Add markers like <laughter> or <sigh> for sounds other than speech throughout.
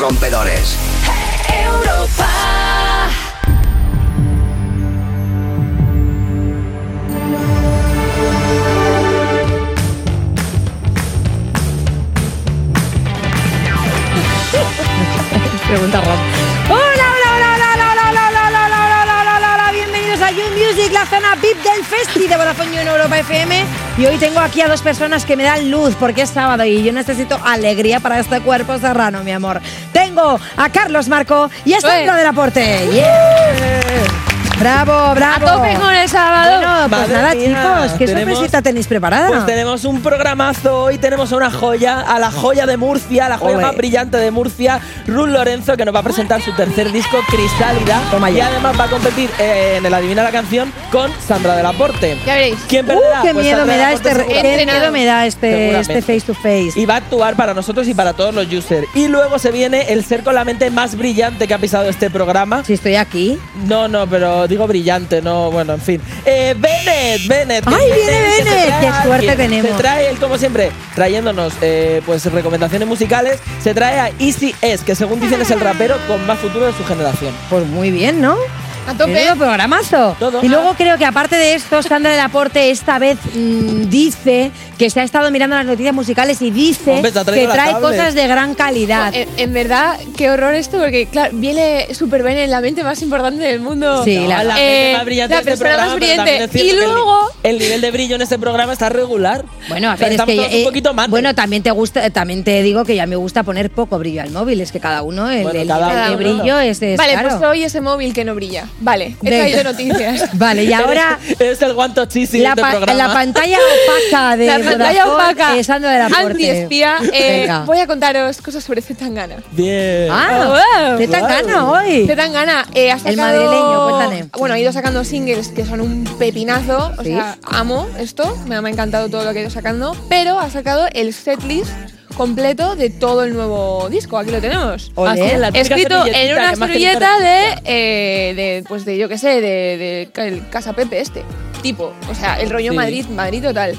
rompedores. Festi de Vodafone You en Europa FM. Y hoy tengo aquí a dos personas que me dan luz porque es sábado y yo necesito alegría para este cuerpo serrano, mi amor. Tengo a Carlos Marco y a Sandra del Aporte. ¡Yeah! Bravo, bravo. A tope con el sábado. Bueno, pues Madre nada, mía, chicos, ¿qué tenemos- sorpresita tenéis preparada? Pues tenemos un programazo. Hoy tenemos a una joya, a la joya de Murcia, la joya más brillante de Murcia, Ruth Lorenzo, que nos va a presentar su tercer disco, Crisálida. Toma y además va a competir eh, en el Adivina la canción con Sandra del Aporte. Ya veréis. ¿Quién Uh, perderá? qué Pues miedo Sandra me da este, qué miedo me da este, este face to face. Y va a actuar para nosotros y para todos los users. Y luego se viene el ser con la mente más brillante que ha pisado este programa. Si estoy aquí. No, no, pero digo brillante, no, bueno, en fin. Eh, Bennett, Bennett. que ¡Ay, viene que Bennett! trae ¡Qué suerte alguien. tenemos! Se trae él, como siempre, trayéndonos eh, pues recomendaciones musicales. Se trae a Easy S, que según dicen es el rapero con más futuro de su generación. Pues muy bien, ¿no? A tope. Menudo programazo. Todo. Y luego creo que aparte de esto, Sandra del Aporte esta vez mm, dice que se ha estado mirando las noticias musicales y dice Hombre, que trae tablet. cosas de gran calidad. En, en verdad, qué horror esto, porque claro, viene súper bien en la mente más importante del mundo. Sí, la- la Eh, mente más brillante la este persona programa, más brillante. Y el- luego- El, nivel de brillo en este programa está regular. Bueno, a ver, es que eh, un poquito mal. bueno, también te gusta, eh, también te digo que ya me gusta poner poco brillo al móvil, es que cada uno el, Bueno, el cada uno. brillo es, es Vale, claro. pues hoy ese móvil que no brilla. Vale, he traído noticias. <laughs> Vale, y ahora <laughs> eres el guanto chisi de la, este programa. la pantalla opaca de La pantalla Vodafone opaca. es Sandra Aporte. Antiespía. Eh, voy a contaros cosas sobre Zetangana. Bien. Ah, Wow. ¿qué tan Wow. gana hoy? Zetangana eh, ha sacado... El madrileño, cuéntame. Bueno, ha ido sacando singles que son un pepinazo. O Sí. sea, amo esto. Me, me ha encantado todo lo que ha ido sacando. Pero ha sacado el setlist completo de todo el nuevo disco. Aquí lo tenemos. Olé. Así en la típica Escrito en una servilleta de, eh, de, pues de, yo qué sé, de, el Casa Pepe este, tipo, o sea, el rollo Sí. Madrid, Madrid total.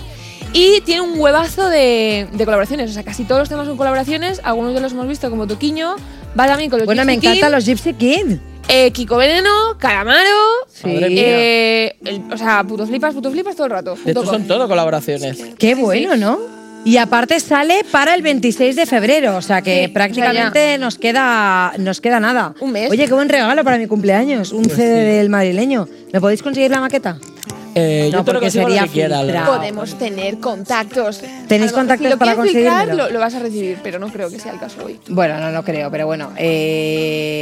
Y tiene un huevazo de, de colaboraciones, o sea, casi todos los temas son colaboraciones, algunos de los hemos visto como Toquiño, va también con los Bueno, me encantan King, los Gypsy Kid. eh, Kiko Veneno, Calamaro, Madre mía. eh, el- o sea, puto flipas, puto flipas todo el rato. Hecho, son todo colaboraciones. Qué bueno, ¿no? Y aparte sale para el 26 de febrero, o sea que Sí, prácticamente nos queda nos queda nada. Un mes. Oye, qué buen regalo para mi cumpleaños, un Pues CD sí. del madrileño. ¿Me podéis conseguir la maqueta? Eh, No, yo te lo porque consigo sería lo que quiera. Podemos tener contactos. ¿Tenéis contactos si lo para conseguírmelo? Lo, lo vas a recibir, pero no creo que sea el caso hoy. Bueno, no, no creo, pero bueno.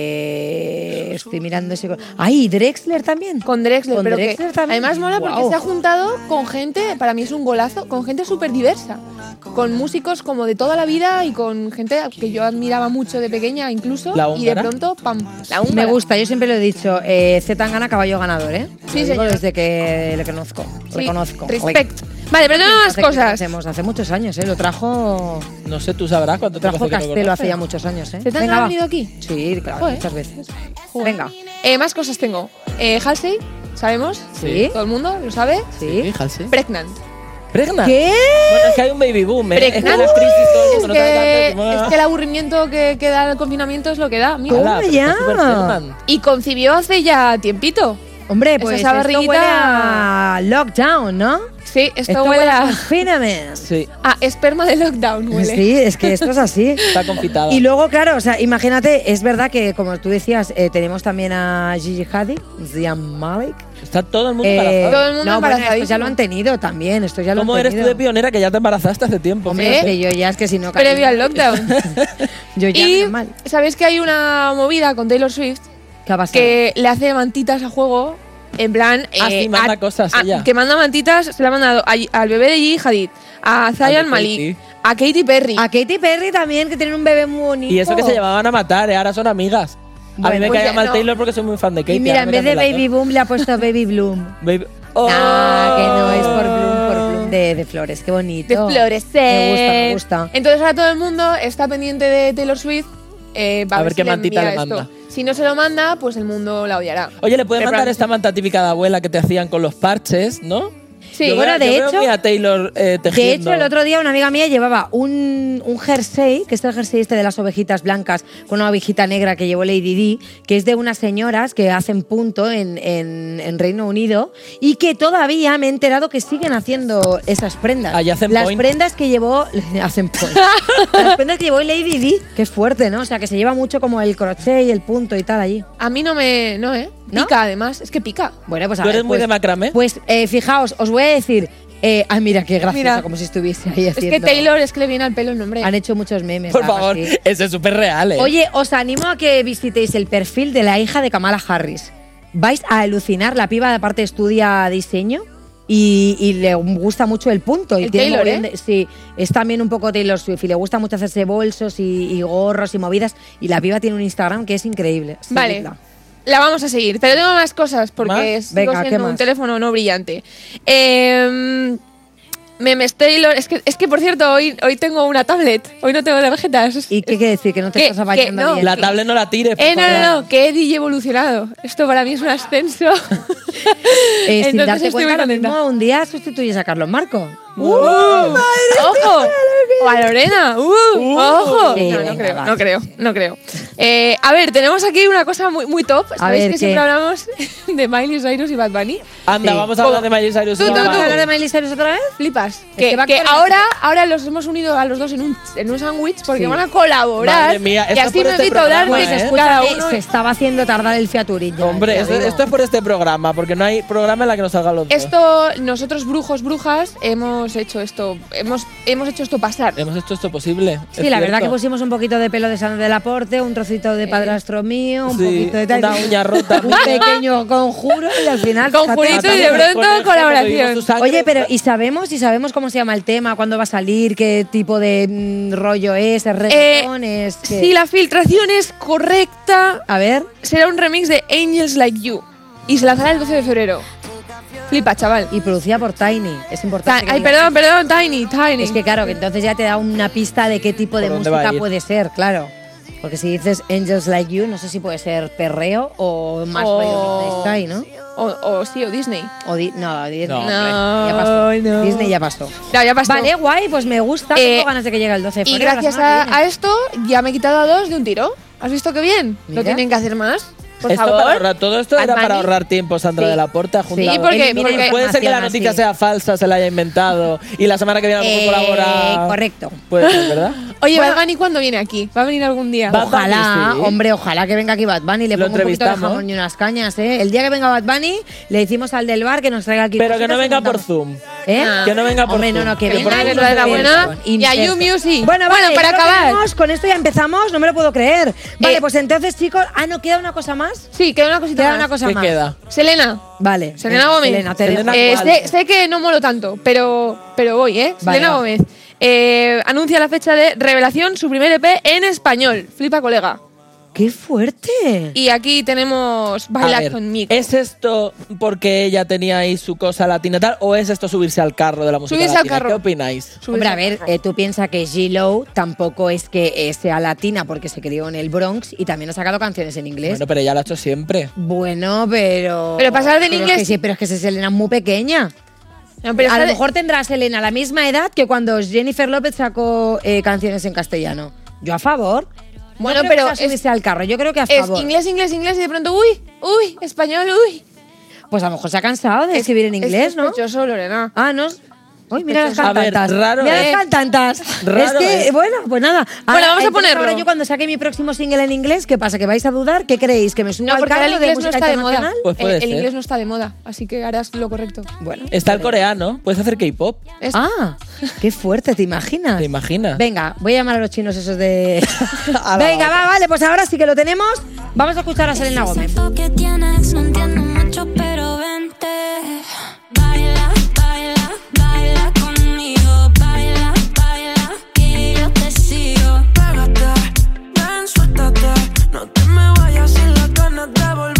eh, estoy mirando ese. ¡Ay, Drexler también! Con Drexler, Con pero que también. además mola porque se ha juntado con gente, para mí es un golazo, con gente súper diversa, con músicos como de toda la vida y con gente que yo admiraba mucho de pequeña incluso, La y de pronto, pam, la Me húngara. gusta, yo siempre lo he dicho. Eh, Z gana caballo ganador, ¿eh? Sí, Lo digo señor. Desde que le conozco. Sí, le conozco. Respect. Vale, pero tengo más Hace cosas. conocemos, Hace muchos años, ¿eh? Lo trajo. No sé, tú sabrás cuánto tiempo Trajo hace que lo Castelo hace ya muchos años, ¿eh? ¿Zetangana Venga, ha va. venido aquí? Sí, claro, Joder. muchas veces. Joder. Venga. Eh, más cosas tengo. Eh, Halsey, ¿sabemos? Sí. Todo el mundo lo sabe. Sí. Fíjate. Pregnant. ¿Pregna? ¿Qué? Bueno, es que hay un baby boom, ¿eh? Es que Pregnant. las crisis todo el Es mundo no que, sabe tanto, es que el aburrimiento que, que da el confinamiento es lo que da. Mira. Ya. pregnant. Y concibió hace ya tiempito. Hombre, Esa pues esa esto barriguita- huele a lockdown, ¿no? Sí, esto, Esto huele a. Sí, a esperma de lockdown. Huele. Sí, es que esto es así. <laughs> está confitada. Y luego, claro, o sea, imagínate, es verdad que, como tú decías, eh, tenemos también a Gigi Hadid, Zian Malik. Está todo el mundo Eh, embarazado. Todo el mundo no, bueno, esto ya lo han tenido también, esto ya lo ¿Cómo han eres tú de pionera que ya te embarazaste hace tiempo? Hombre, que yo ya es que si no... Previo al lockdown. <laughs> yo ya y normal. sabéis que hay una movida con Taylor Swift ¿Qué ha pasado? que le hace mantitas a juego. En plan. Ah, eh, sí, manda a- cosas a- ella. Que manda mantitas, se le ha mandado a- al bebé de Gigi Hadid, a Zayan de Malik, a Katy Perry. A Katy Perry también, que tiene un bebé muy bonito. Y eso que se llevaban a matar, ¿eh? ahora son amigas. a mí Bueno, me pues caía ya mal no. Taylor porque soy muy fan de Katy. Y mira, en vez de Baby Boom le ha puesto Baby Bloom. <laughs> Baby... No, que no es por Oh. Bloom, por Bloom de, de flores. Qué bonito. de florecer. Me gusta, me gusta. Entonces ahora todo el mundo está pendiente de Taylor Swift. Eh, va A a, ver qué si le mantita envía le esto. manda. Si no se lo manda, pues el mundo la odiará. Oye, le puedes Pero mandar esta manta típica de abuela que te hacían con los parches, ¿no? Sí, Yo bueno, veo- de yo hecho- a Taylor eh, De hecho, el otro día una amiga mía llevaba un, un jersey, que es el jersey este de las ovejitas blancas, con una ovejita negra que llevó Lady Di, que es de unas señoras que hacen punto en, en- en Reino Unido y que todavía me he enterado que siguen haciendo esas prendas. Allí hacen las point. prendas que llevó. <laughs> hacen point. las prendas que llevó Lady Di, que es fuerte, ¿no? O sea, que se lleva mucho como el crochet y el punto y tal allí. A mí no me. No, ¿eh? ¿No? Pica, además. Es que pica. Bueno, pues a ¿Tú ver, eres muy pues- de macramé? Pues eh, fijaos, os voy a decir. eh, ay, mira, qué gracioso, Mira. como si estuviese ahí Es haciendo. que Taylor es que le viene al pelo el nombre. Han hecho muchos memes. Por algo favor, así. ese es súper real, ¿eh? Oye, os animo a que visitéis el perfil de la hija de Kamala Harris. Vais a alucinar. La piba, aparte, estudia diseño. Y, y le gusta mucho el punto. Y El tiene Taylor, mogollón ¿eh? de- sí, es también un poco Taylor Swift. Y le gusta mucho hacerse bolsos y, y gorros y movidas. Y la piba tiene un Instagram que es increíble. Vale. Seguidla. La vamos a seguir. Pero tengo más cosas porque ¿Más? es Venga, sigo ¿qué siendo un teléfono no brillante. Eh, memes Taylor. Es que, es que por cierto, hoy, hoy tengo una tablet. Hoy no tengo tarjetas. ¿Y qué quiere decir? Que no te Que- estás apañando que no. bien. la tablet no la tires, por Eh, no, favor. no, no, que he DJ evolucionado. Esto para mí es un ascenso. Eh, sin Entonces darte estoy cuenta, muy lo contenta. mismo un día sustituyes a Carlos Marco. ¡Uh! ¡Ojo! O a Lorena. ¡Uh! ¡Ojo! Sí, no, no venga, creo, va. no creo, no creo. Eh, a ver, tenemos aquí una cosa muy, muy top. Sabéis ver, que ¿qué? siempre hablamos <laughs> de Miley Cyrus y Bad Bunny. Anda, Sí. vamos a hablar de Miley Cyrus. Tú, tú, Venga, ¿Vamos tú. a hablar de Miley Cyrus otra vez? Flipas. que Que, que ahora, ahora los hemos unido a los dos en un, en un sándwich porque Sí. van a colaborar. Madre mía, y esto así por me este evito programa, ¿eh? Cada que uno. se estaba haciendo tardar el Fiaturín. Hombre, esto, esto es por este programa, porque no hay programa en la que nos salgan los dos. Esto, nosotros brujos, brujas, hemos hecho esto, hemos, hemos hecho esto pasar. ¿Hemos hecho esto posible? Sí, la verdad que pusimos un poquito de pelo de Sandra del Aporte, un trocito de padrastro mío, un Sí, poquito de tal. una uña rota un pequeño conjuro y al final. Conjurito y de pronto colaboración. Oye, pero ¿y sabemos, y sabemos cómo se llama el tema, cuándo va a salir, qué tipo de mm, rollo es, es reggaetón, es qué? Si la filtración es correcta, A ver, será un remix de Angels Like You y se lanzará el 12 de febrero. Flipa, chaval. y producida por Tiny, es Ta- importante. que Ay, perdón, perdón, Tiny, Tiny. Es que claro, que entonces ya te da una pista de qué tipo de ¿Por dónde va a música puede ser, claro. Porque si dices Angels Like You, no sé si puede ser perreo o más rollo Sky, ¿no? o, o sí, o Disney. O di- no, Disney, No, No, ya pasó. no. Disney ya pasó. No, ya pasó. Vale, guay, pues me gusta. Eh, Tengo ganas de que llegue el 12 de Y febrero. gracias a, a esto ya me he quitado a dos de un tiro. ¿Has visto qué bien? Mira. Lo tienen que hacer más. Por Esto favor. para ahorrar- todo esto era para ahorrar tiempo, Sandra Sí. de la Porta. Sí, Sí, porque- porque- Puede ser que la noticia así. sea falsa, se la haya inventado y la semana que viene a lo mejor Eh, colabora. correcto. Puede ser, ¿verdad? <laughs> Oye, Bueno. Bad Bunny, ¿cuándo viene aquí? ¿Va a venir algún día? Bad Bunny, Ojalá, sí. hombre, ojalá que venga aquí Bad Bunny y le Lo ponga un poquito de jamón y unas cañas, ¿eh? El día que venga Bad Bunny, le decimos al del bar que nos traiga aquí. Pero que no venga por. Zoom. ¿Eh? Ah. Que no venga por Hombre, no, Zoom. no, que Que venga venga, que y traiga buena. Y a You. Music. Bueno, Bueno, vale, para creo que acabar. tenemos- con esto ya empezamos, no me lo puedo creer. Vale, Eh, pues entonces, chicos, ah, no, queda una cosa más. Sí, queda una cosita Queda más. una cosa ¿Qué más. queda? Selena. Vale. Selena Gómez. Selena, te Selena. Eh, sé, sé que no molo tanto, pero, pero voy, ¿eh? Vale, Selena. Gómez. Eh, anuncia la fecha de revelación, su primer EP en español. Flipa, colega. ¡Qué fuerte! Y aquí tenemos conmigo. ¿Es esto porque ella tenía ahí su cosa latina y tal? ¿O es esto subirse al carro de la música Subirse al latina? carro. ¿Qué opináis? Subirse Hombre, a al ver, eh, tú piensas que G-Lo tampoco es que eh, sea latina porque se crió en el Bronx y también ha sacado canciones en inglés. Bueno, pero ella lo ha hecho siempre. Bueno, pero. Pero pasar del pero inglés- Es que sí, pero es que esa Selena es muy pequeña. No, pero a lo mejor tendrá Selena la misma edad que cuando Jennifer López sacó eh, canciones en castellano. Yo a favor. No Bueno, pero es- al carro. Yo creo que a es favor. inglés, inglés, inglés y de pronto, uy, uy, español, uy. Pues a lo mejor se ha cansado de escribir en inglés, es ¿no? sospechoso, Lorena. Ah, no. Uy, mira las A ver, cantantas. raro mira es. las cantantas. Raro es que, es. bueno, pues nada. Bueno, Ahora, vamos a ponerlo. Ahora yo cuando saque mi próximo single en inglés, ¿qué pasa? ¿Que vais a dudar? ¿Qué creéis? ¿Que me subo No, al ahora el carro de inglés no música está de moda. Pues puede el, inglés no está de moda, así que harás lo correcto. Bueno. Está el coreano. Puedes hacer K-pop. Ah, qué fuerte, ¿te imaginas? ¿Te imaginas? Venga, voy a llamar a los chinos esos de... <laughs> A la Venga, va, vale, pues ahora sí que lo tenemos. Vamos a escuchar a Selena Gómez. Que tienes, no entiendo mucho, pero vente. Ganas de volver.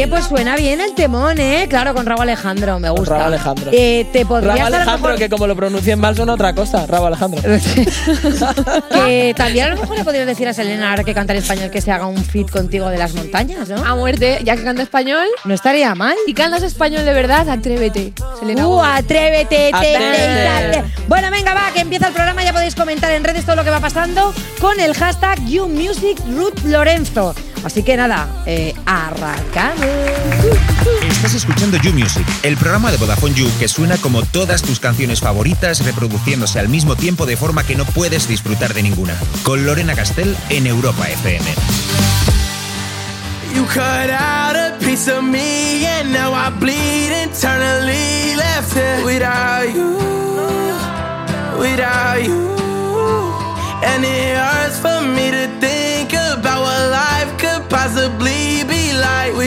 Oye, pues suena bien el temón, ¿eh? Claro, con Raúl Alejandro, me gusta. Raúl Alejandro. Eh, te podrías Rabo dar a lo Alejandro, mejor- que como lo pronuncien mal suena otra cosa. Rabo Alejandro. <laughs> que también a lo mejor le podrías decir a Selena, ahora que canta en español, que se haga un fit contigo de las montañas, ¿no? A muerte, ya que canta español. No estaría mal. Si cantas español de verdad, atrévete. Selena Uh, atrévete, te, te, Atrévete. te. Bueno, venga, va, que empieza el programa. Ya podéis comentar en redes todo lo que va pasando con el hashtag YouMusicRuthLorenzo. Así que nada, eh, arrancamos. Estás escuchando You Music, el programa de Vodafone You que suena como todas tus canciones favoritas reproduciéndose al mismo tiempo de forma que no puedes disfrutar de ninguna. Con Lorena Castell en Europa FM. You cut out a piece of me, and now I bleed internally. Left here without you, without you. And it hurts for me to think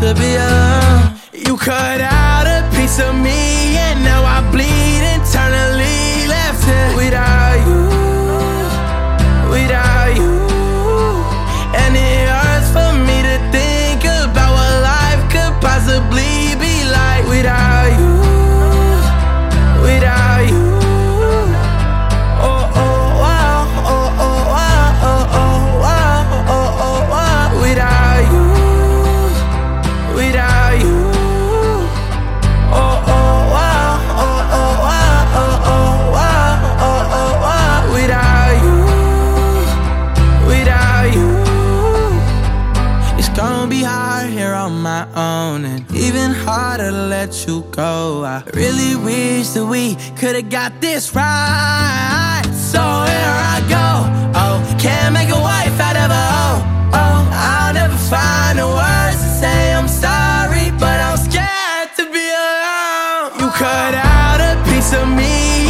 To be alone. You cut I really wish that we could've got this right. So here I go. Oh, can't make a wife out of a hoe. Oh, I'll never find the words to say I'm sorry, but I'm scared to be alone. You cut out a piece of me,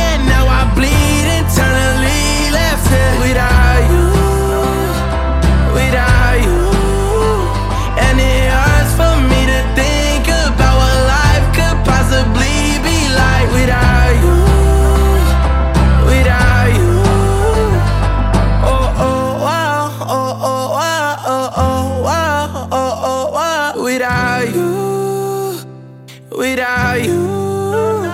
Without you.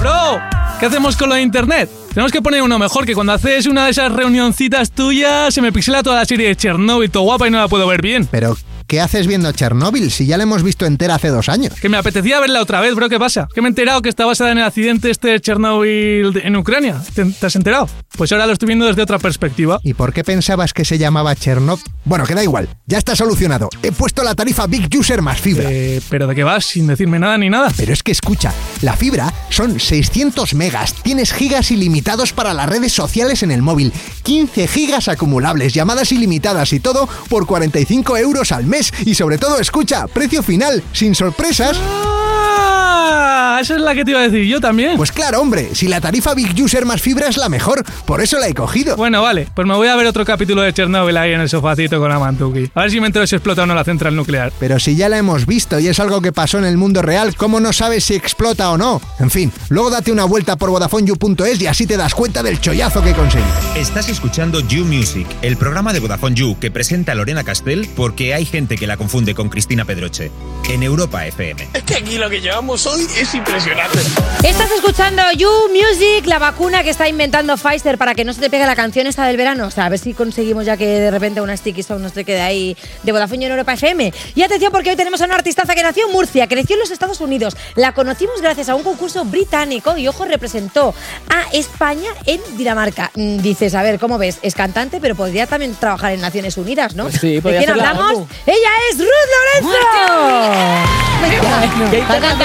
Bro, ¿qué hacemos con lo de internet? Tenemos que poner uno mejor, que cuando haces una de esas reunioncitas tuyas se me pixela toda la serie de Chernobyl, todo guapa y no la puedo ver bien. Pero, ¿qué haces viendo Chernóbil si ya la hemos visto entera hace dos años? Que me apetecía verla otra vez, bro, ¿qué pasa? Que me he enterado que está basada en el accidente este de Chernobyl de- en Ucrania. ¿Te, te has enterado? Pues ahora lo estoy viendo desde otra perspectiva. ¿Y por qué pensabas que se llamaba Chernobyl? Bueno, que da igual, ya está solucionado. He puesto la tarifa Big User más fibra. Eh, ¿Pero de qué vas? Sin decirme nada ni nada. Pero es que escucha, la fibra son 600 megas, tienes gigas ilimitados para las redes sociales en el móvil, 15 gigas acumulables, llamadas ilimitadas y todo por 45 euros al mes. Y sobre todo, escucha, precio final, sin sorpresas. ¡Ah! Esa es la que te iba a decir yo también. Pues claro, hombre, si la tarifa Big User más fibra es la mejor, por eso la he cogido. Bueno, vale, pues me voy a ver otro capítulo de Chernobyl ahí en el sofacito con la mantuki. A ver si me entero si explota o no la central nuclear. Pero si ya la hemos visto y es algo que pasó en el mundo real, ¿cómo no sabes si explota o no? En fin, luego date una vuelta por VodafoneYou.es y así te das cuenta del chollazo que conseguí. Estás escuchando You Music, el programa de Vodafone You que presenta Lorena Castell porque hay gente que la confunde con Cristina Pedroche. En Europa FM. Es que aquí lo que llevamos hoy es impresionante. Estás escuchando You Music, la vacuna que está inventando Pfizer para que no se te pegue la canción esta del verano. O sea, a ver si conseguimos ya que de repente una sticky song nos te quede ahí de Vodafone en Europa FM. Y atención porque hoy tenemos a una artistaza que nació en Murcia, creció en los Estados Unidos. La conocimos gracias a un concurso británico y, ojo, representó a España en Dinamarca. Mm, Dices, a ver, ¿cómo ves? Es cantante, pero podría también trabajar en Naciones Unidas, ¿no? Pues sí, ¿De podría quién la hablamos? ONU. ¡Ella es Ruth Lorenzo! Me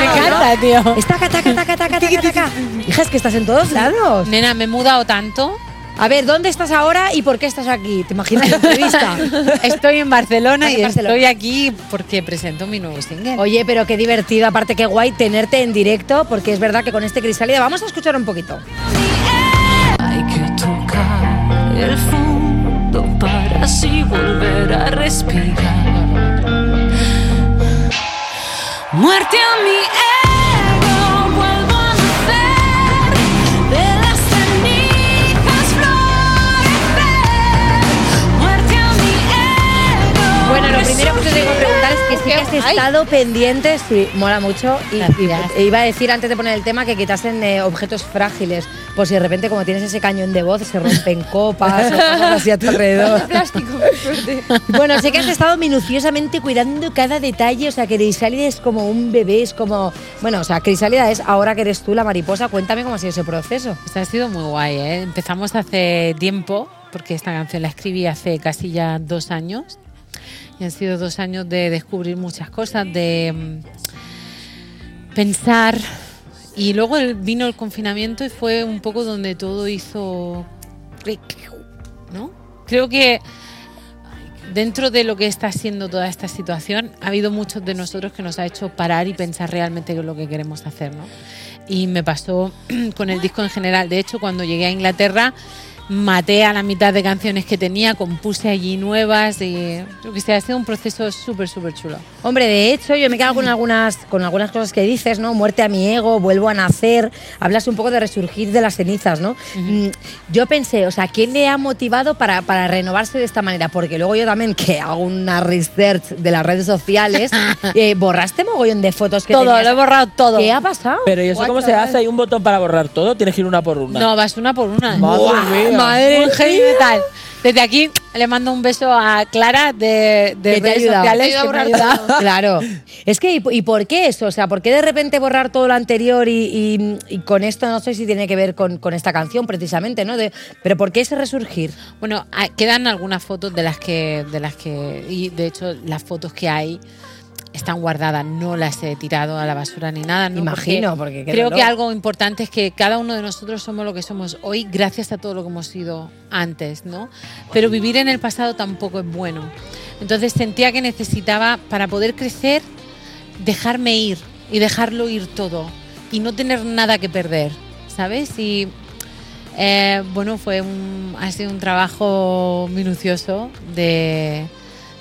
encanta, tío. Está taca, taca, taca, taca, taca. Hija, es que estás en todos lados. Nena, me he mudado tanto A ver, ¿dónde estás ahora y por qué estás aquí? ¿Te imaginas la entrevista? <laughs> Estoy en Barcelona y Barcelona. estoy aquí porque presento mi nuevo single. Oye, pero qué divertido, aparte qué guay tenerte en directo, porque es verdad que con este crisálida vamos a escuchar un poquito. Hay que tocar el fondo para así volver a respirar. Muerte a mi Bueno, lo primero que te tengo que preguntar es que sí que has Ay. estado pendiente, sí, mola mucho. Y, y- e iba a decir antes de poner el tema que quitasen eh, objetos frágiles, por si de repente como tienes ese cañón de voz se rompen <laughs> copas o cosas así a tu alrededor. <laughs> Plástico, suerte. Bueno, sé que has estado minuciosamente cuidando cada detalle, o sea, que Crisálida es como un bebé, es como... Bueno, o sea, Crisálida es ahora que eres tú la mariposa, cuéntame cómo ha sido ese proceso. Ha sido muy guay, ¿eh? Empezamos hace tiempo, porque esta canción la escribí hace casi ya dos años. Y han sido dos años de descubrir muchas cosas, de mm, pensar. Y luego vino el confinamiento y fue un poco donde todo hizo clic, ¿no? Creo que dentro de lo que está siendo toda esta situación, ha habido muchos de nosotros que nos ha hecho parar y pensar realmente lo que queremos hacer, ¿no? Y me pasó <clears throat> con el disco en general. De hecho, cuando llegué a Inglaterra, maté a la mitad de canciones que tenía, compuse allí nuevas y lo que sea, ha sido un proceso súper, súper chulo. Hombre, de hecho, yo me quedo con algunas, con algunas cosas que dices, ¿no? Muerte a mi ego, vuelvo a nacer. Hablas un poco de resurgir de las cenizas, ¿no? Mm, Yo pensé, o sea, ¿quién le ha motivado para, para renovarse de esta manera? Porque luego yo también, que hago una research de las redes sociales, <laughs> eh, borraste mogollón de fotos que Todo, tenías. lo he borrado todo. ¿Qué ha pasado? Pero ¿y eso cómo se hace? ¿Hay un botón para borrar todo? Tienes que ir una por una. No, vas una por una. Madre mía. Madre. Desde aquí le mando un beso a Clara de, de Que te ha redes ayudado. sociales. Te que a. Claro. Es que, ¿y, y por qué eso? O sea, ¿por qué de repente borrar todo lo anterior y, y- y con esto no sé si tiene que ver con, con esta canción precisamente, ¿no? De- pero ¿por qué ese resurgir? Bueno, quedan algunas fotos de las que, de las que, y de hecho las fotos que hay están guardadas, no las he tirado a la basura ni nada. ¿no? Imagino, porque qué creo dolor. que algo importante es que cada uno de nosotros somos lo que somos hoy gracias a todo lo que hemos sido antes, ¿no? Pero vivir en el pasado tampoco es bueno. Entonces sentía que necesitaba para poder crecer dejarme ir y dejarlo ir todo y no tener nada que perder, ¿sabes? Y eh, bueno, fue un, ha sido un trabajo minucioso de,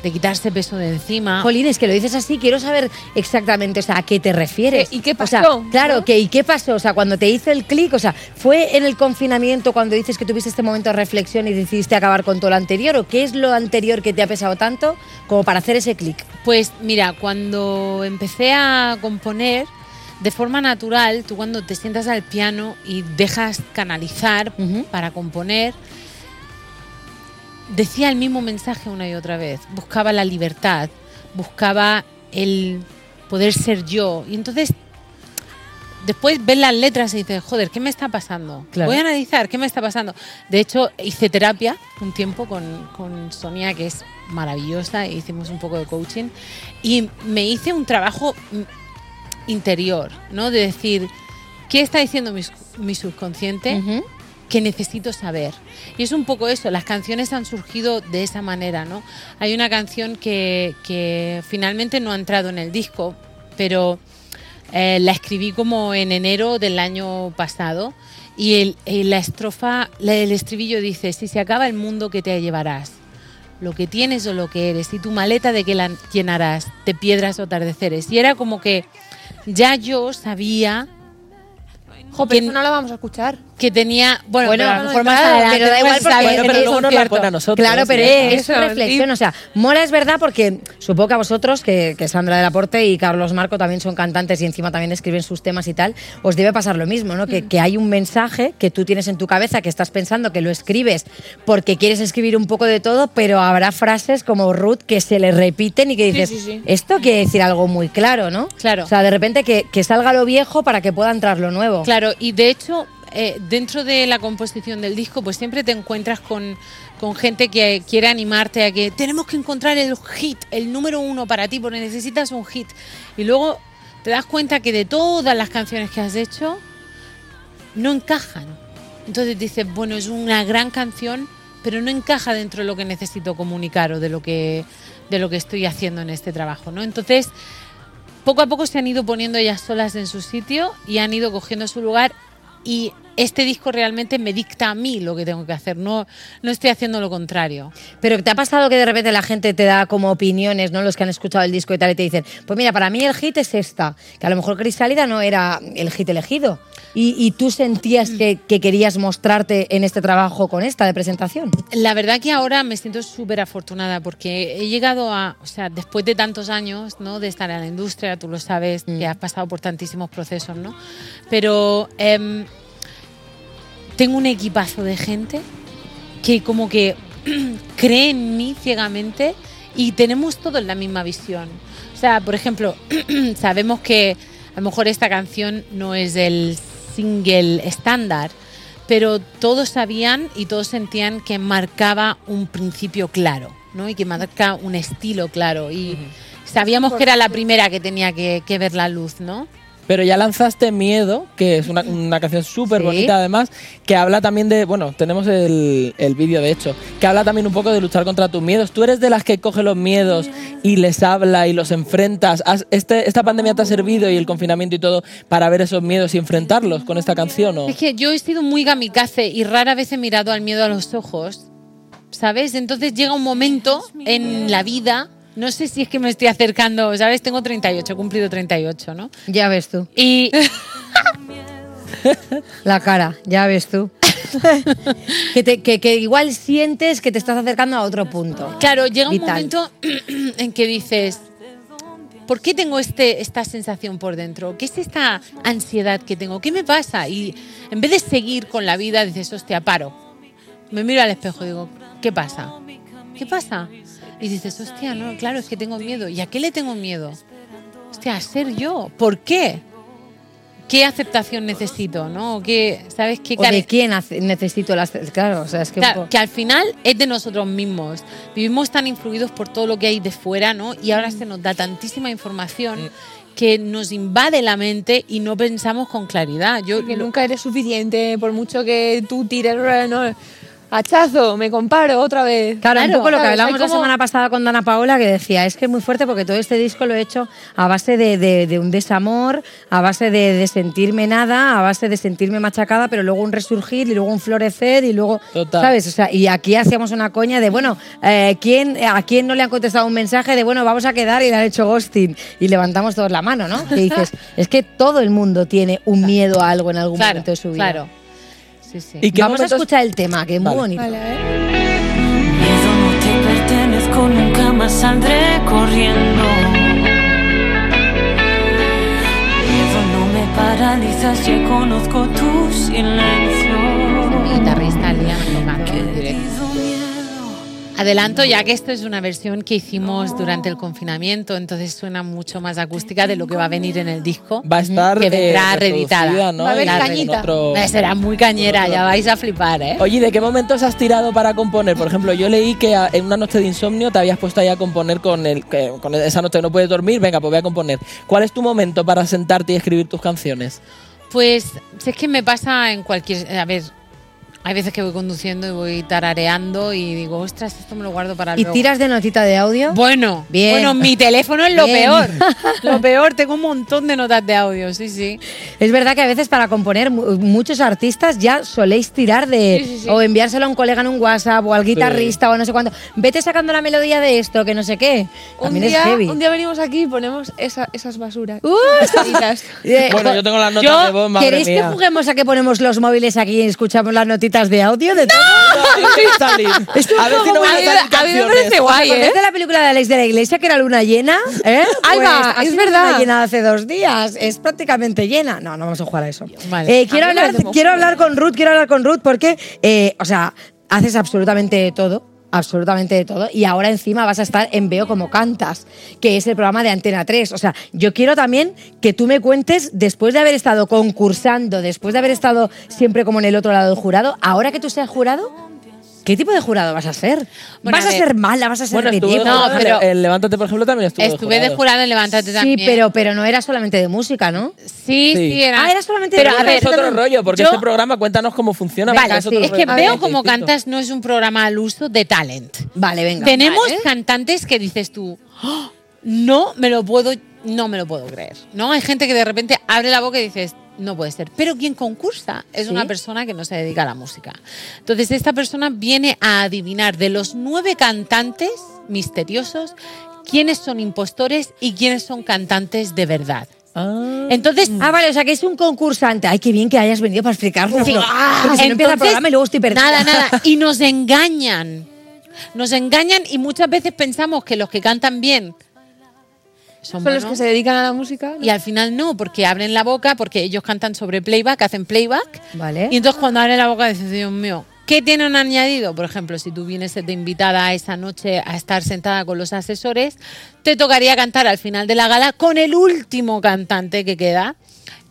de quitarse peso de encima. Jolín, es que lo dices así, quiero saber exactamente, o sea, a qué te refieres. ¿Qué- y qué O sea, pasó, claro, no? que, ¿y qué pasó? O sea, cuando te hizo el clic, o sea, ¿fue en el confinamiento cuando dices que tuviste este momento de reflexión y decidiste acabar con todo lo anterior? ¿O qué es lo anterior que te ha pesado tanto como para hacer ese clic? Pues mira, cuando empecé a componer, de forma natural, tú cuando te sientas al piano y dejas canalizar para componer, decía el mismo mensaje una y otra vez. Buscaba la libertad, buscaba el poder ser yo. Y entonces, después ves las letras y dices, joder, ¿qué me está pasando? Claro. Voy a analizar, ¿qué me está pasando? De hecho, hice terapia un tiempo con, con Sonia, que es maravillosa, e hicimos un poco de coaching. Y me hice un trabajo mm, interior, ¿no? De decir, ¿qué está diciendo mi, mi subconsciente? Que necesito saber. Y es un poco eso, las canciones han surgido de esa manera, ¿no? Hay una canción que, que finalmente no ha entrado en el disco, pero eh, la escribí como en enero del año pasado y el, y la estrofa, la- el estribillo dice, si se acaba el mundo, ¿qué te llevarás? Lo que tienes o lo que eres, y tu maleta de qué la llenarás, de piedras o atardeceres. Y era como que ya yo sabía Jo, pero ¿Quién- eso no lo vamos a escuchar. Que tenía, bueno, Bueno, pero a lo mejor claro, más adelante. pero da igual porque en pero luego nos la concierto. pone a nosotros. Claro, pero es Eso, una reflexión. O sea, mola es verdad porque supongo que a vosotros, que, que Sandra del Aporte y Carlos Marco también son cantantes y encima también escriben sus temas y tal, os debe pasar lo mismo, ¿no? Mm. Que, que hay un mensaje que tú tienes en tu cabeza, que estás pensando que lo escribes porque quieres escribir un poco de todo, pero habrá frases como Ruth que se le repiten y que dices, sí, sí. esto quiere decir algo muy claro, ¿no? Claro. O sea, de repente que, que salga lo viejo para que pueda entrar lo nuevo. Claro, y de hecho, eh, dentro de la composición del disco, pues siempre te encuentras con, con gente que quiere animarte a que tenemos que encontrar el hit, el número uno para ti, porque necesitas un hit. Y luego te das cuenta que de todas las canciones que has hecho, no encajan. Entonces dices, bueno, es una gran canción, pero no encaja dentro de lo que necesito comunicar o de lo que, de lo que estoy haciendo en este trabajo, ¿no? Entonces, poco a poco se han ido poniendo ellas solas en su sitio y han ido cogiendo su lugar y este disco realmente me dicta a mí lo que tengo que hacer, no, no estoy haciendo lo contrario. Pero ¿te ha pasado que de repente la gente te da como opiniones, ¿no? Los que han escuchado el disco y tal, y te dicen, pues mira, para mí el hit es esta, que a lo mejor Crisálida no era el hit elegido. Y, y tú sentías que, que querías mostrarte en este trabajo con esta de presentación. La verdad que ahora me siento súper afortunada porque he llegado a, o sea, después de tantos años, ¿no? De estar en la industria, tú lo sabes, que has pasado por tantísimos procesos, ¿no? Pero em, tengo un equipazo de gente que como que <clears throat> cree en mí ciegamente y tenemos todos la misma visión. O sea, por ejemplo, <clears throat> sabemos que a lo mejor esta canción no es el single estándar, pero todos sabían y todos sentían que marcaba un principio claro, ¿no? Y que marca un estilo claro. Y sabíamos que era la primera que tenía que, que ver la luz, ¿no? Pero ya lanzaste Miedo, que es una, una canción súper Sí. bonita además, que habla también de, bueno, tenemos el, el vídeo de hecho, que habla también un poco de luchar contra tus miedos. ¿Tú eres de las que coge los miedos y les habla y los enfrentas? ¿Has- este, ¿Esta pandemia te ha servido y el confinamiento y todo para ver esos miedos y enfrentarlos con esta canción? O? Es que yo he sido muy kamikaze y rara vez he mirado al miedo a los ojos, ¿sabes? Entonces llega un momento en la vida, no sé si es que me estoy acercando, ¿sabes? Tengo 38, he cumplido 38, ¿no? Ya ves tú. Y <laughs> La cara, ya ves tú. <laughs> que, te- que- que igual sientes que te estás acercando a otro punto. claro, llega un momento <clears throat> en que dices, ¿por qué tengo este, esta sensación por dentro? ¿Qué es esta ansiedad que tengo? ¿Qué me pasa? Y en vez de seguir con la vida, dices, hostia, paro. Me miro al espejo y digo, ¿qué pasa? ¿Qué pasa? Y dices, hostia, no, claro, es que tengo miedo. ¿Y a qué le tengo miedo? Hostia, a ser yo. ¿Por qué? ¿Qué aceptación necesito? ¿No? ¿Qué, ¿Sabes qué? ¿O de quién necesito las... Claro, o sea, es que... Claro, que al final es de nosotros mismos. Vivimos tan influidos por todo lo que hay de fuera, ¿no? Y ahora se nos da tantísima información que nos invade la mente y no pensamos con claridad. Yo que nunca eres suficiente, por mucho que tú tires, no, hachazo, me comparo otra vez. Claro, un poco lo que hablamos la semana pasada con Dana Paola, que decía, es que es muy fuerte porque todo este disco lo he hecho a base de, de- de un desamor, a base de, de sentirme nada, a base de sentirme machacada, pero luego un resurgir y luego un florecer y luego, Total. ¿sabes? O sea, y aquí hacíamos una coña de, bueno, eh, ¿quién, ¿a quién no le han contestado un mensaje de, bueno, vamos a quedar y le han hecho ghosting? Y levantamos todos la mano, ¿no? Que dices, es que todo el mundo tiene un miedo a algo en algún Claro, momento de su vida. claro. Sí, sí. ¿Y Vamos momentos- a escuchar el tema, que es muy Vale. bonito. Vale, a ver. Miedo no te pertenezco, nunca más saldré corriendo. Miedo no me paraliza si conozco tu silencio. Mi guitarrista Liam tocando en directo. Adelanto ya que esto es una versión que hicimos durante el confinamiento, entonces suena mucho más acústica de lo que va a venir en el disco. Va a estar que vendrá eh, reeditada. ¿no? Va a haber cañita. otro- Eh, Será muy cañera, ya vais a flipar, ¿eh? Oye, ¿y ¿de qué momentos has tirado para componer? Por ejemplo, yo leí que en una noche de insomnio te habías puesto ahí a componer con, el, con esa noche que no puedes dormir, venga, pues voy a componer. ¿Cuál es tu momento para sentarte y escribir tus canciones? Pues si es que me pasa en cualquier... A ver, hay veces que voy conduciendo y voy tarareando y digo, ostras, esto me lo guardo para ¿Y luego. tiras de notita de audio? Bueno, Bien. bueno, mi teléfono es lo Bien. peor. <laughs> Lo peor, tengo un montón de notas de audio, sí, sí. Es verdad que a veces para componer mu- muchos artistas ya soléis tirar de Sí, sí, sí. o enviárselo a un colega en un WhatsApp o al guitarrista o no sé cuánto. Vete sacando la melodía de esto, que no sé qué. Un También día, es heavy. un día venimos aquí y ponemos esa- esas basuras. Uh. <laughs> Eh, Bueno, yo tengo las notas yo- de voz, madre ¿Queréis que mía. juguemos a que ponemos los móviles aquí y escuchamos las notitas de audio? De todo? <laughs> A ver si no van a muy- salir a mí me canciones. parece guay, ¿Os acordáis ¿eh? de la película de Alex de la Iglesia que era Luna Llena? ¿Eh? Alba, ha es sido verdad. Luna Llena hace dos días. Es prácticamente llena. No, no vamos a jugar a eso. Vale. Eh, quiero, A mí me hablar, parece quiero hablar con Ruth, quiero hablar con Ruth porque, eh, o sea, haces absolutamente todo. Absolutamente de todo. Y ahora encima vas a estar en Veo como cantas, que es el programa de Antena 3. O sea, yo quiero también que tú me cuentes, después de haber estado concursando, después de haber estado siempre como en el otro lado del jurado, ahora que tú seas jurado, ¿Qué tipo de jurado vas a ser? Bueno, ¿Vas a ser mala? ¿Vas a ser Bueno, estuve? No, pero- el- en Levántate, por ejemplo, también estuve, Estuve de jurado en Levántate Sí, también. pero, pero no era solamente de música, ¿no? Sí, sí, Sí. era. Ah, era solamente Pero de música. ver, es otro rollo, porque yo- este programa, cuéntanos cómo funciona. Venga, porque es, sí. que veo distinto. como cantas no es un programa al uso de talent. Vale, venga. Tenemos Vale. cantantes que dices tú, "Oh, no me lo puedo, no me lo puedo creer. ¿No? Hay gente que de repente abre la boca y dices, no puede ser. Pero quien concursa es Sí. una persona que no se dedica a la música. Entonces, esta persona viene a adivinar de los nueve cantantes misteriosos quiénes son impostores y quiénes son cantantes de verdad. Ah. Entonces, Ah, vale, o sea que es un concursante. Ay, qué bien que hayas venido para explicarlo. Sí. Ah, porque si no empieza el programa y luego estoy perdida. Nada, nada. <laughs> Y nos engañan. Nos engañan y muchas veces pensamos que los que cantan bien son, Son los que se dedican a la música. ¿no? Y al final no, porque abren la boca, porque ellos cantan sobre playback, hacen playback. Vale. Y entonces cuando abren la boca dices, Dios mío, ¿qué tienen añadido? Por ejemplo, si tú vienes de invitada esa noche a estar sentada con los asesores, te tocaría cantar al final de la gala con el último cantante que queda.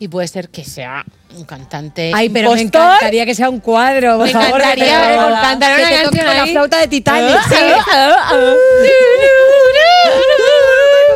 Y puede ser que sea un cantante Ay, pero me impostor. encantaría que sea un cuadro, por Me favor. encantaría que te- cantar que una te toque canción con la flauta de Titanic. <laughs> sí. <laughs> <laughs>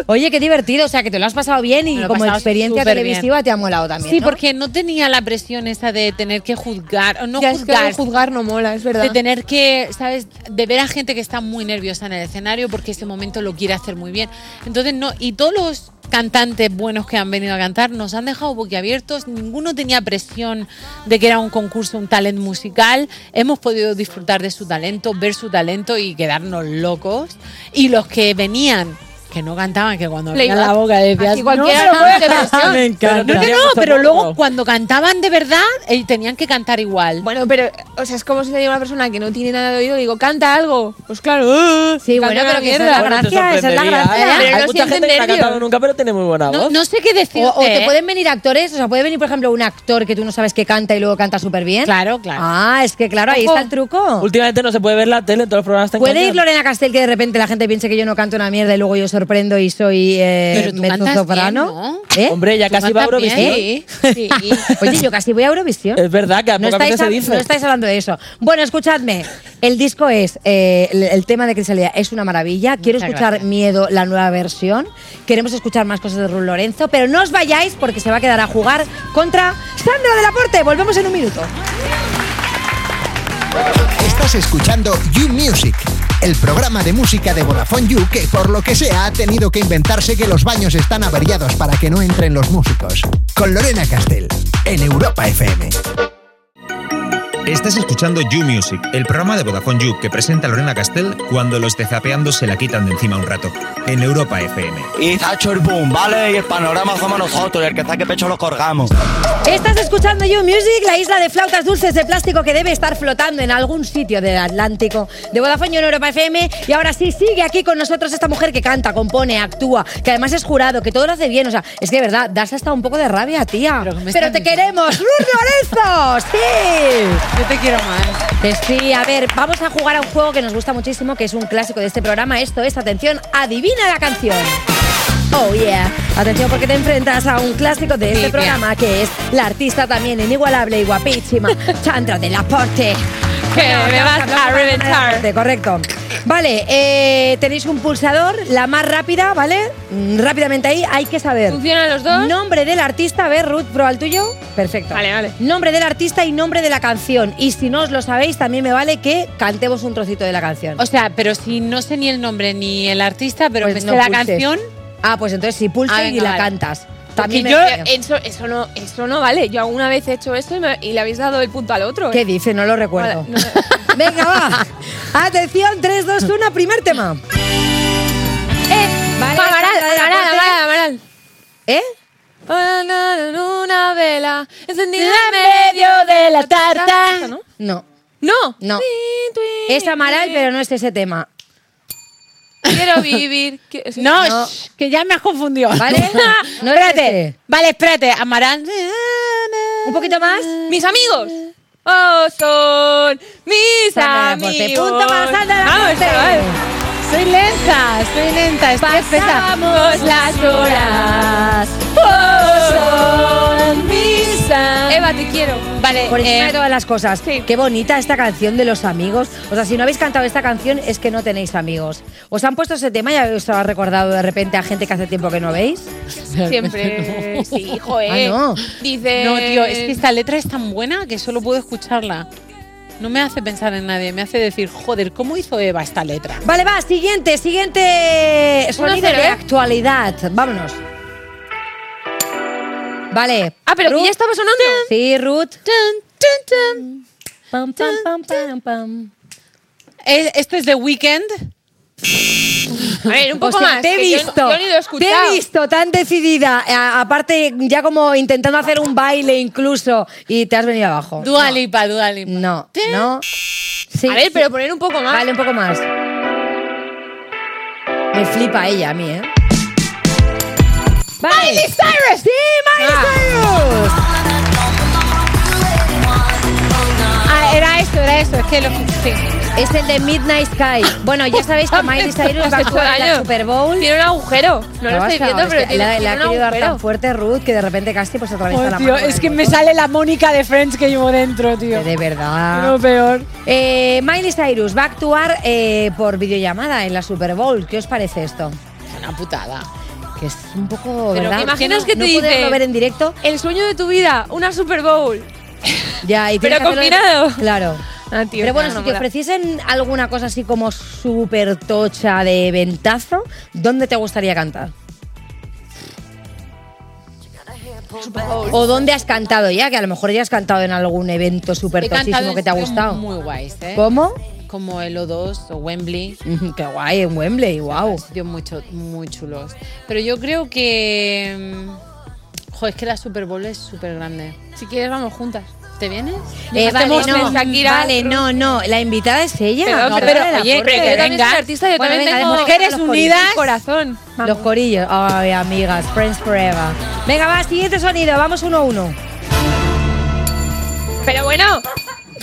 Oye, qué divertido, o sea, que te lo has pasado bien y como experiencia televisiva te ha molado también. Sí, ¿no? porque no tenía la presión esa de tener que juzgar, no Ya es que juzgar, juzgar no mola, es verdad. de tener que, ¿sabes? De ver a gente que está muy nerviosa en el escenario porque ese momento lo quiere hacer muy bien. Entonces, no, y todos los cantantes buenos que han venido a cantar nos han dejado boquiabiertos, ninguno tenía presión de que era un concurso, un talent musical, hemos podido disfrutar de su talento, ver su talento y quedarnos locos. Y los que venían, que no cantaban, que cuando abrían la boca decías, no cualquiera no creer". presiona. <laughs> Me encanta. No, no, no, pero luego cuando cantaban de verdad, eh, tenían que cantar igual. Bueno, pero, o sea, es como si le digo a una persona que no tiene nada de oído, digo, canta algo. Pues claro, ¡ah! Sí, canta bueno, pero que esa es mierda. la gracia, esa es la gracia. Pero Hay no mucha gente que no ha cantado nunca, pero tiene muy buena voz. no sé qué decirte. O, o te pueden venir actores, o sea, puede venir, por ejemplo, un actor que tú no sabes que canta y luego canta súper bien. Claro, claro. Ah, es que claro, ahí Ojo. está el truco. Últimamente no se puede ver la tele, todos los programas están ¿Puede ir. Lorena Castel que de repente la gente piense que yo no canto una mierda y luego yo sorprendo y soy eh, mezzosoprano? ¿Eh? Hombre, ya ¿Tú casi va a Eurovisión. bien? Sí, sí. Oye, yo casi voy a Eurovisión. Es verdad que a No poca estáis, se dice. no estáis hablando de eso. Bueno, escuchadme. El disco es, eh, el, el tema de Crisalia es una maravilla. Quiero Muchas escuchar gracias. Miedo, la nueva versión. Queremos escuchar más cosas de Rul Lorenzo, pero no os vayáis porque se va a quedar a jugar contra Sandra del Aporte. Volvemos en un minuto. Estás escuchando You Music, el programa de música de Vodafone You que por lo que sea ha tenido que inventarse que los baños están averiados para que no entren los músicos. Con Lorena Castell, en Europa FM. Estás escuchando You Music, el programa de Vodafone You que presenta Lorena Castell cuando los de Zapeando se la quitan de encima un rato. En Europa FM. Y hecho el boom, ¿vale? Y el panorama somos nosotros, y el que saque pecho lo colgamos. Estás escuchando You Music, la isla de flautas dulces de plástico que debe estar flotando en algún sitio del Atlántico de Vodafone en Europa FM. Y ahora sí, sigue aquí con nosotros esta mujer que canta, compone, actúa, que además es jurado, que todo lo hace bien. O sea, es que de verdad, das hasta un poco de rabia, tía. Pero te diciendo. queremos, Ruth Lorenzo. <laughs> ¡Sí! Yo te quiero más. Que sí, a ver, vamos a jugar a un juego que nos gusta muchísimo, que es un clásico de este programa. Esto es, atención, adivina la canción. Oh yeah. Atención porque te enfrentas a un clásico de este Sí, programa que es la artista también inigualable y guapísima, <laughs> Chandra del Aporte. Que me vas a reventar. Correcto. Vale, eh, tenéis un pulsador, la más rápida, ¿vale? Mm, Rápidamente ahí hay que saber. ¿Funcionan los dos? Nombre del artista, a ver, Ruth, prueba el tuyo. Perfecto. Vale, vale. Nombre del artista y nombre de la canción. Y si no os lo sabéis, también me vale que cantemos un trocito de la canción. O sea, pero si no sé ni el nombre ni el artista, pero Pues me sé no la pulses. canción. Ah, pues entonces si pulsa Ah, y la vale. cantas. También yo, eso, eso, no, eso no vale. Yo alguna vez he hecho eso y, me- y le habéis dado el punto al otro. ¿eh? ¿Qué dice? No lo recuerdo. Vale, no- <laughs> Venga, va. Atención, 3, 2, 1, primer tema. ¡Eh! Vale, Amaral, Amaral, Aporte. Amaral, Amaral. ¿Eh? Una vela encendida en medio de la tarta. ¿Esa ¿No? No, No. No. Twin, twin, es Amaral, pero no es ese tema. Quiero vivir. que- No, No. shh, que ya me has confundido. <laughs> ¿Vale? No es espérate. ese. Vale, espérate. Amaral. Un poquito más. Mis amigos. Oh, son mis amigos. Punto para Sandra del Vamos, Aporte. chaval. soy lenta, soy lenta, estoy espesa. Pasamos las horas. son Eva, te quiero. Vale, Por encima eh, de todas las cosas. Qué bonita esta canción de los amigos. O sea, si no habéis cantado esta canción es que no tenéis amigos. ¿Os han puesto ese tema y os ha recordado de repente a gente que hace tiempo que no veis? Siempre. Sí, joder. <laughs> Ah, no. Dice. No, tío, es que esta letra es tan buena que solo puedo escucharla. No me hace pensar en nadie, me hace decir, joder, ¿cómo hizo Eva esta letra? Vale, va, siguiente, siguiente sonido de ¿eh? actualidad. Vámonos. Vale. Ah, pero que Ruth. ya estaba sonando. Sí, Ruth. Pam, pam, pam, pam, pam. Eh, Esto es de Weekend. A ver, un poco O sea, más. te he que yo- visto. Yo, ni lo he te escuchado. he visto tan decidida. a- aparte, ya como intentando hacer un baile incluso. Y te has venido abajo. Dua Lipa, Dua Lipa. No, no. Sí, A ver, sí. pero poner un poco más. Vale, un poco más. Me flipa ella a mí, ¿eh? Vale. ¡Miley Cyrus! ¡Sí, Miley Ah. Cyrus! Ah, era esto, era esto, es que lo. Sí. Es el de Midnight Sky. Bueno, ya sabéis que <laughs> Miley Cyrus va a Hace todo actuar en la. Super Bowl. Tiene un agujero. No lo estoy viendo, pero tiene, tiene ha querido dar tan fuerte Ruth que de repente casi pues otra vez Oh, la mano es que me sale la Mónica de Friends que llevo dentro, tío. De verdad. Lo peor. Eh, Miley Cyrus va a actuar eh, por videollamada en la Super Bowl. ¿Qué os parece esto? Una putada. Que es un poco, Pero ¿verdad? ¿te imaginas no, que te no dice- poderlo ver en directo. El sueño de tu vida, una Super Bowl. <laughs> Ya, y Pero combinado. <laughs> Claro. Ah, tío, Pero bueno, no, si no te mola. ofreciesen alguna cosa así como súper tocha de ventazo, ¿dónde te gustaría cantar? ¿O dónde has cantado ya? Que a lo mejor ya has cantado en algún evento súper tochísimo que te ha gustado. Muy guays, ¿eh? ¿Cómo? Como el O2 o Wembley. <laughs> Qué guay, en Wembley, wow. Sitios muy, muy chulos. Pero yo creo que. mm, Jo, es que la Super Bowl es súper grande. Si quieres, vamos juntas. ¿Te vienes? Eh, vale, no, vale, no, no, la invitada es ella. Pero, no, pero, pero oye, que yo también soy artista, yo Bueno, también venga, tengo dejemos Mujeres unidas. corazón. Vamos. Los corillos. Ay, amigas, friends forever. Venga, va, siguiente sonido, vamos uno a uno. Pero bueno,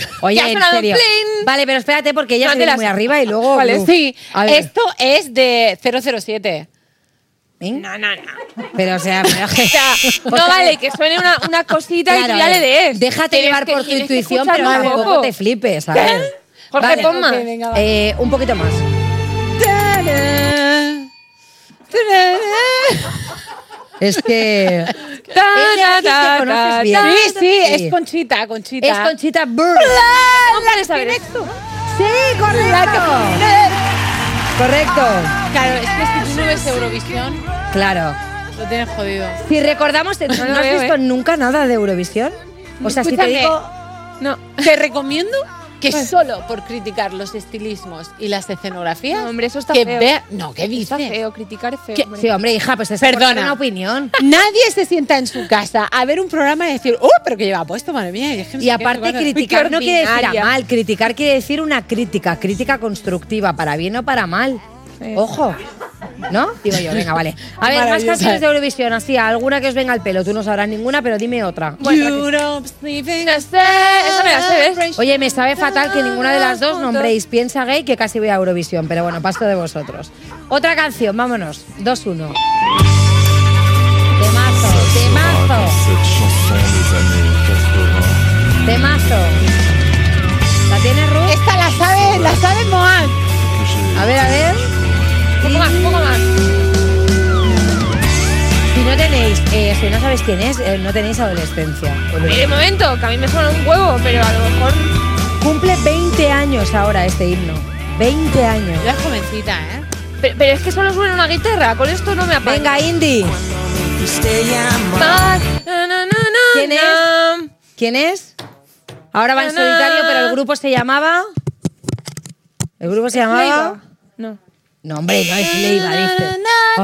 <laughs> Oye, en serio. Vale, pero espérate porque ella No se te viene las- muy arriba y luego. Uf. Sí, esto es de 007. ¿Eh? no, no, no. Pero, o sea, <laughs> pero- O sea, <laughs> no vale que suene una, una cosita y Claro, tú ya le des. Déjate Tienes llevar que- por tu intuición, pero tampoco poco. te flipes, a ver. Jorge, Vale. pon más. Ok, venga, va. Eh, un poquito más. Es que. Conoces bien. Sí, sí, es Conchita, Conchita. Es Conchita Burr. ¿Cómo puedes saber esto? Sí, correcto. Correcto. Claro, es que si tú no ves Eurovisión, Claro. lo tienes jodido. Si recordamos, ¿no, <laughs> lo has veo, visto ¿eh? nunca nada de Eurovisión? O sea, si te Escúchame. digo. No. Te recomiendo que solo por criticar los estilismos y las escenografías, No, hombre, eso está que feo. vea, no, ¿qué Está dices? feo, criticar es feo. Hombre. Sí, hombre, hija, pues es una opinión. Nadie se sienta en su casa a ver un programa y decir, oh, pero que lleva puesto, madre mía. Y, es que aparte, no sé cuánto". criticar no quiere decir a mal. Criticar quiere decir una crítica. Crítica constructiva, para bien o para mal. Ojo. ¿No? Digo yo, venga, vale. A ver, más canciones de Eurovisión, así, alguna que os venga al pelo. Tú no sabrás ninguna, pero dime otra. Europe's living No sé, esa me la sé, ¿ves? Oye, me sabe fatal que ninguna de las dos nombréis Piensa Gay, que casi voy a Eurovisión, pero bueno, paso de vosotros. Otra canción, vámonos. 2-1. Temazo, temazo, Cette chanson des années 80 temazo. ¿La tienes, Ruth? Esta la sabe, la sabe Moan. A ver, a ver. Un poco más, un poco más. Si no tenéis, eh, si no sabéis quién es, eh, no tenéis adolescencia. De momento, que a mí me suena un huevo, pero a lo mejor. Cumple 20 años ahora este himno. 20 años. Ya es jovencita, ¿eh? Pero, pero es que solo suena una guitarra, con esto no me apaño. Venga, Indy. ¿Quién es? ¿Quién es? Ahora va en solitario, pero el grupo se llamaba. ¿El grupo se llamaba? No. No, hombre, no es Leiva, dice. Oh.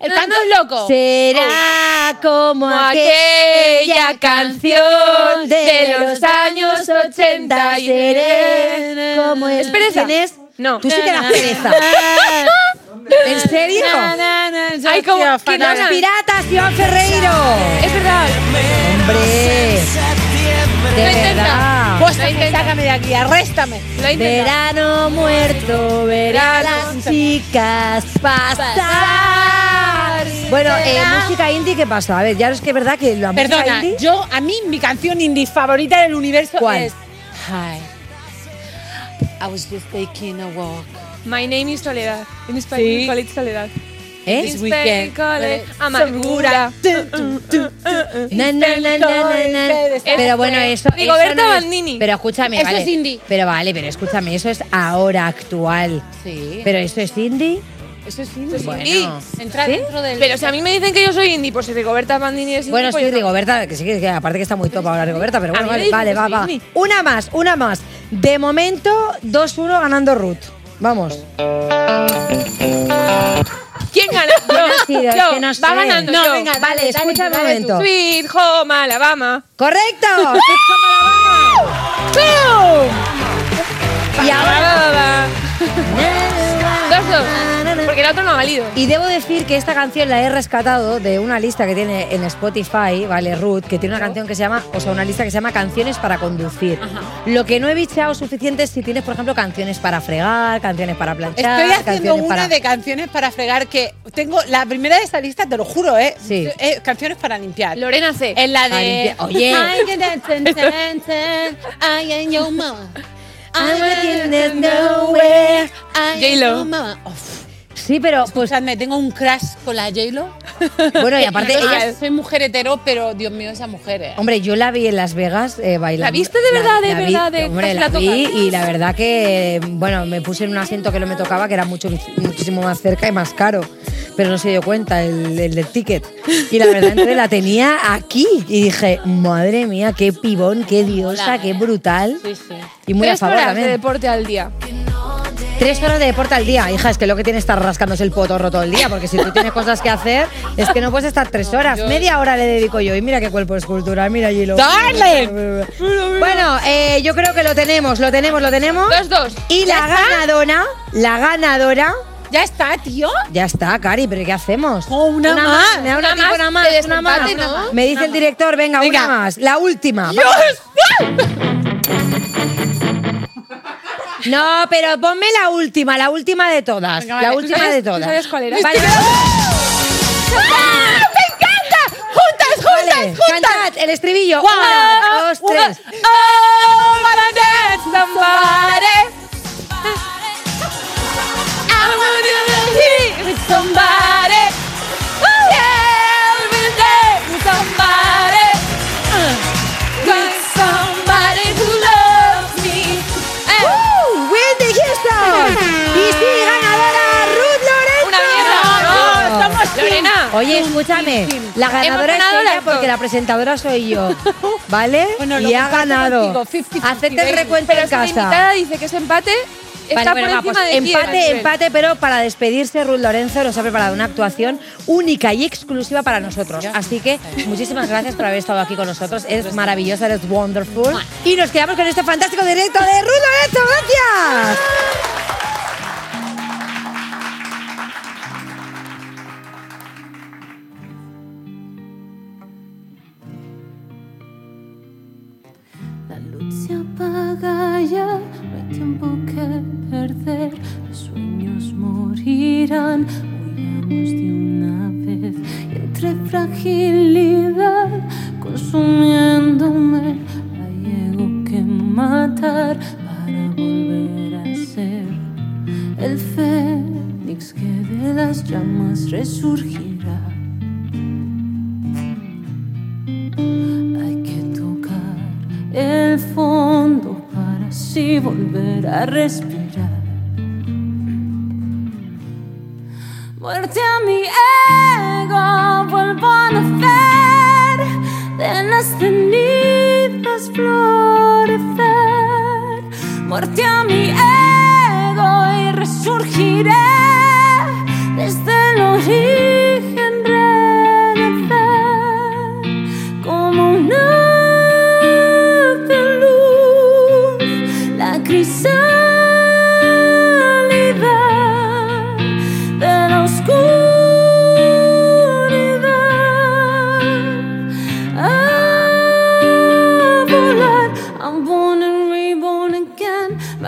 El canto es loco. Será como Como aquella canción de los años 80 seré como es. ¿Es pereza? No. Tú sí que das pereza. ¿En serio? Ay, como- ¿quién Los piratas, Iván Ferreiro. Es verdad. Hombre. De verdad. Sácame, de aquí, arréstame. Verano muerto, ver a las chicas pasar. Bueno, eh, música indie, ¿qué pasa? A ver, ya es que es verdad que la música Perdona, indie... yo, a mí, mi canción indie favorita del universo ¿Cuál? es Hi. I was just taking a walk. My name is Soledad. En español, Sí. call it Soledad. ¿Eh? This weekend. amargura. Na, na, na, na, na, na. Pero bueno, eso. Rigoberta eso no es- Bandini. Pero escúchame, Eso vale. es indie. Pero vale, pero escúchame, eso es ahora actual. Sí. Pero eso es indie. Eso es indie. Bueno. Sí. Entra ¿Sí? dentro del. Pero si a mí me dicen que yo soy indie, pues si Rigoberta Bandini es indie, Bueno, pues sí, yo. Rigoberta, que sí, que, que aparte que está muy top ahora Rigoberta, pero A bueno, mí me vale, dicen vale, que va, soy va. indie. Una más, una más. De momento, 2-1 ganando Ruth. Vamos. ¿Quién gana? No Va ganando No, yo. venga, Vale, dale, escucha un momento. Sweet Home Alabama. ¡Correcto! <laughs> ¡Pum! Y ahora... Dos, dos. Porque el otro no ha valido. Y debo decir que esta canción la he rescatado de una lista que tiene en Spotify, ¿vale? Ruth, que tiene una canción que se llama, o sea, una lista que se llama Canciones para conducir. Lo que no he bicheado suficiente es si tienes, por ejemplo, canciones para fregar, canciones para planchar, Estoy haciendo canciones una para... de canciones para fregar que tengo la primera de esta lista, te lo juro, ¿eh? Sí. Eh, canciones para limpiar. Lorena C. Es la de. Oye. I can dance and dance and I am your mama. I'm nowhere. I am your mama. Sí, pero pues Escuchadme, tengo un crash con la J-Lo. bueno, y <laughs> aparte ella... soy mujer hetero, pero Dios mío, esa mujer, ¿eh? Hombre, yo la vi en Las Vegas eh, bailando. ¿La viste de verdad, de vi, verdad, de hombre, casi la la vi tocas? y la verdad que, bueno, me puse en un asiento que no me tocaba, que era mucho, muchísimo más cerca y más caro. Pero no se dio cuenta el, el del ticket. Y la verdad, entonces la tenía aquí. Y dije, madre mía, qué pibón, qué diosa, qué brutal. Sí, sí. Y muy a Tres favor horas de también. deporte al día. Tres horas de deporte al día. Hija, es que lo que tiene es estar rascándose el potorro todo el día, porque si tú tienes cosas que hacer, es que no puedes estar tres horas. Media hora le dedico yo. Y mira qué cuerpo escultural, mira allí lo. ¡Darling! <laughs> Bueno, eh, yo creo que lo tenemos, lo tenemos, lo tenemos. Dos, dos. Y la ganadora, la ganadora, Ya está, tío. ya está, Cari, pero ¿qué hacemos? Oh, una más. Me da Una una, más una más, una más. Me dice el director, venga, Venga. una más. La última. <laughs> No, pero ponme la última, la última de todas. Venga, la vale. última ¿Tú sabes- de tú todas. sabes cuál era? Vale, ¡Ah! ¡Me encanta! ¡Juntas, juntas, vale, juntas! cantad el estribillo. One, Una, dos, one, tres. Oh, wanna dance somebody. I wanna be with somebody. Yeah, with somebody. Oye, escúchame, la ganadora es ella porque la presentadora soy yo, <laughs> ¿vale? Bueno, y ha ganado. contigo, 50-50, Hacerte el recuento en casa. invitada dice que es empate, está Vale, por bueno, pues de empate, empate, pero para despedirse Ruth Lorenzo nos ha preparado una actuación única y exclusiva para nosotros. Así que muchísimas gracias por haber estado aquí con nosotros. Eres maravillosa, eres wonderful. Y nos quedamos con este fantástico directo de Ruth Lorenzo. ¡Gracias!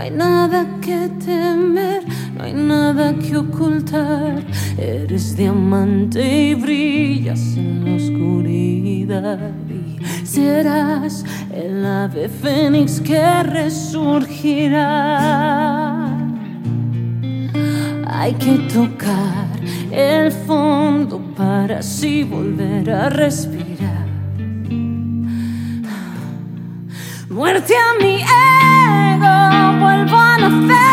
Hay nada que temer, no hay nada que ocultar. Eres diamante y brillas en la oscuridad. Y serás el ave fénix que resurgirá. Hay que tocar el fondo para así volver a respirar. Muerte a mi ego, vuelvo a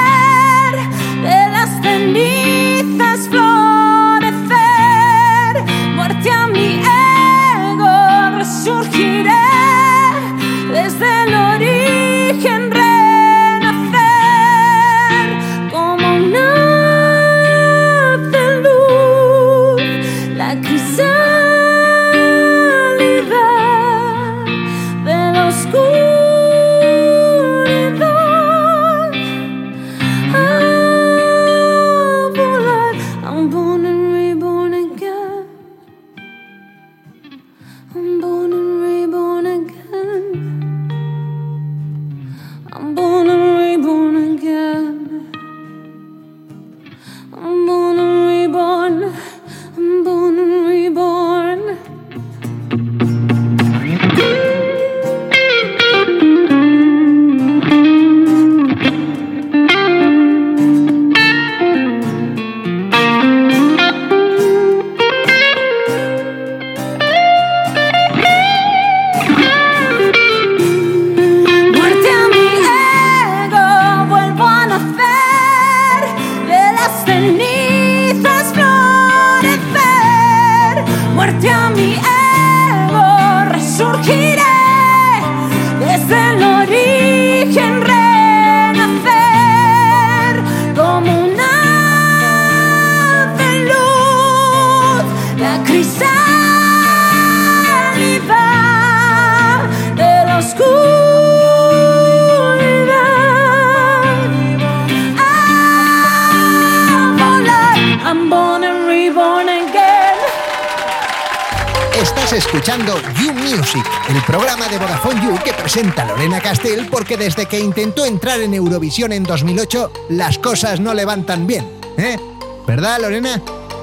escuchando You Music, el programa de Vodafone You que presenta Lorena Castell porque desde que intentó entrar en Eurovisión en 2008, las cosas no le van tan bien. ¿Eh? ¿Verdad, Lorena?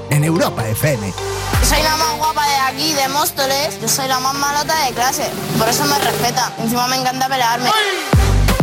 En Europa FM. Soy la más guapa de aquí, de Móstoles. Yo soy la más malota de clase. Por eso me respeta. Encima me encanta pelearme.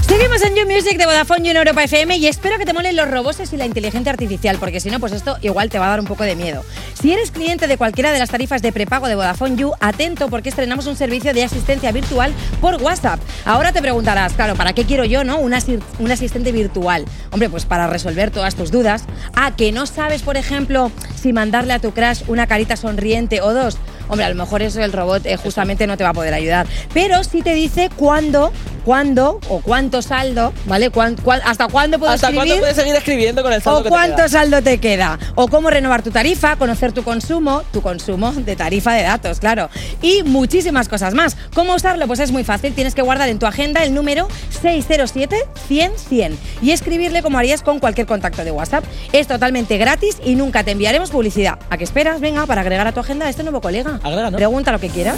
Seguimos en You Music de Vodafone You en Europa FM y espero que te molen los robots y la inteligencia artificial, porque si no, pues esto igual te va a dar un poco de miedo. Si eres cliente de cualquiera de las tarifas de prepago de Vodafone You, atento porque estrenamos un servicio de asistencia virtual por WhatsApp. Ahora te preguntarás, claro, ¿para qué quiero yo, no? Un, asi- un asistente virtual. Hombre, pues para resolver todas tus dudas. Ah, que no sabes, por ejemplo, si mandarle a tu crush una carita sonriente o dos. Hombre, a lo mejor eso el robot eh, justamente no te va a poder ayudar. Pero sí te dice cuándo, cuándo o cuánto saldo, ¿vale? Cuán- cuán- ¿Hasta cuándo puedo ¿Hasta escribir? cuándo puedes seguir escribiendo con el saldo ¿O que te cuánto queda? saldo te queda? ¿O cómo renovar tu tarifa? Conocer tu consumo, tu consumo de tarifa de datos, claro. Y muchísimas cosas más. ¿Cómo usarlo? Pues es muy fácil. Tienes que guardar en tu agenda el número 607-100-100 y escribirle como harías con cualquier contacto de WhatsApp. Es totalmente gratis y nunca te enviaremos publicidad. ¿A qué esperas? Venga, para agregar a tu agenda a este nuevo colega. Pregunta lo que quieras.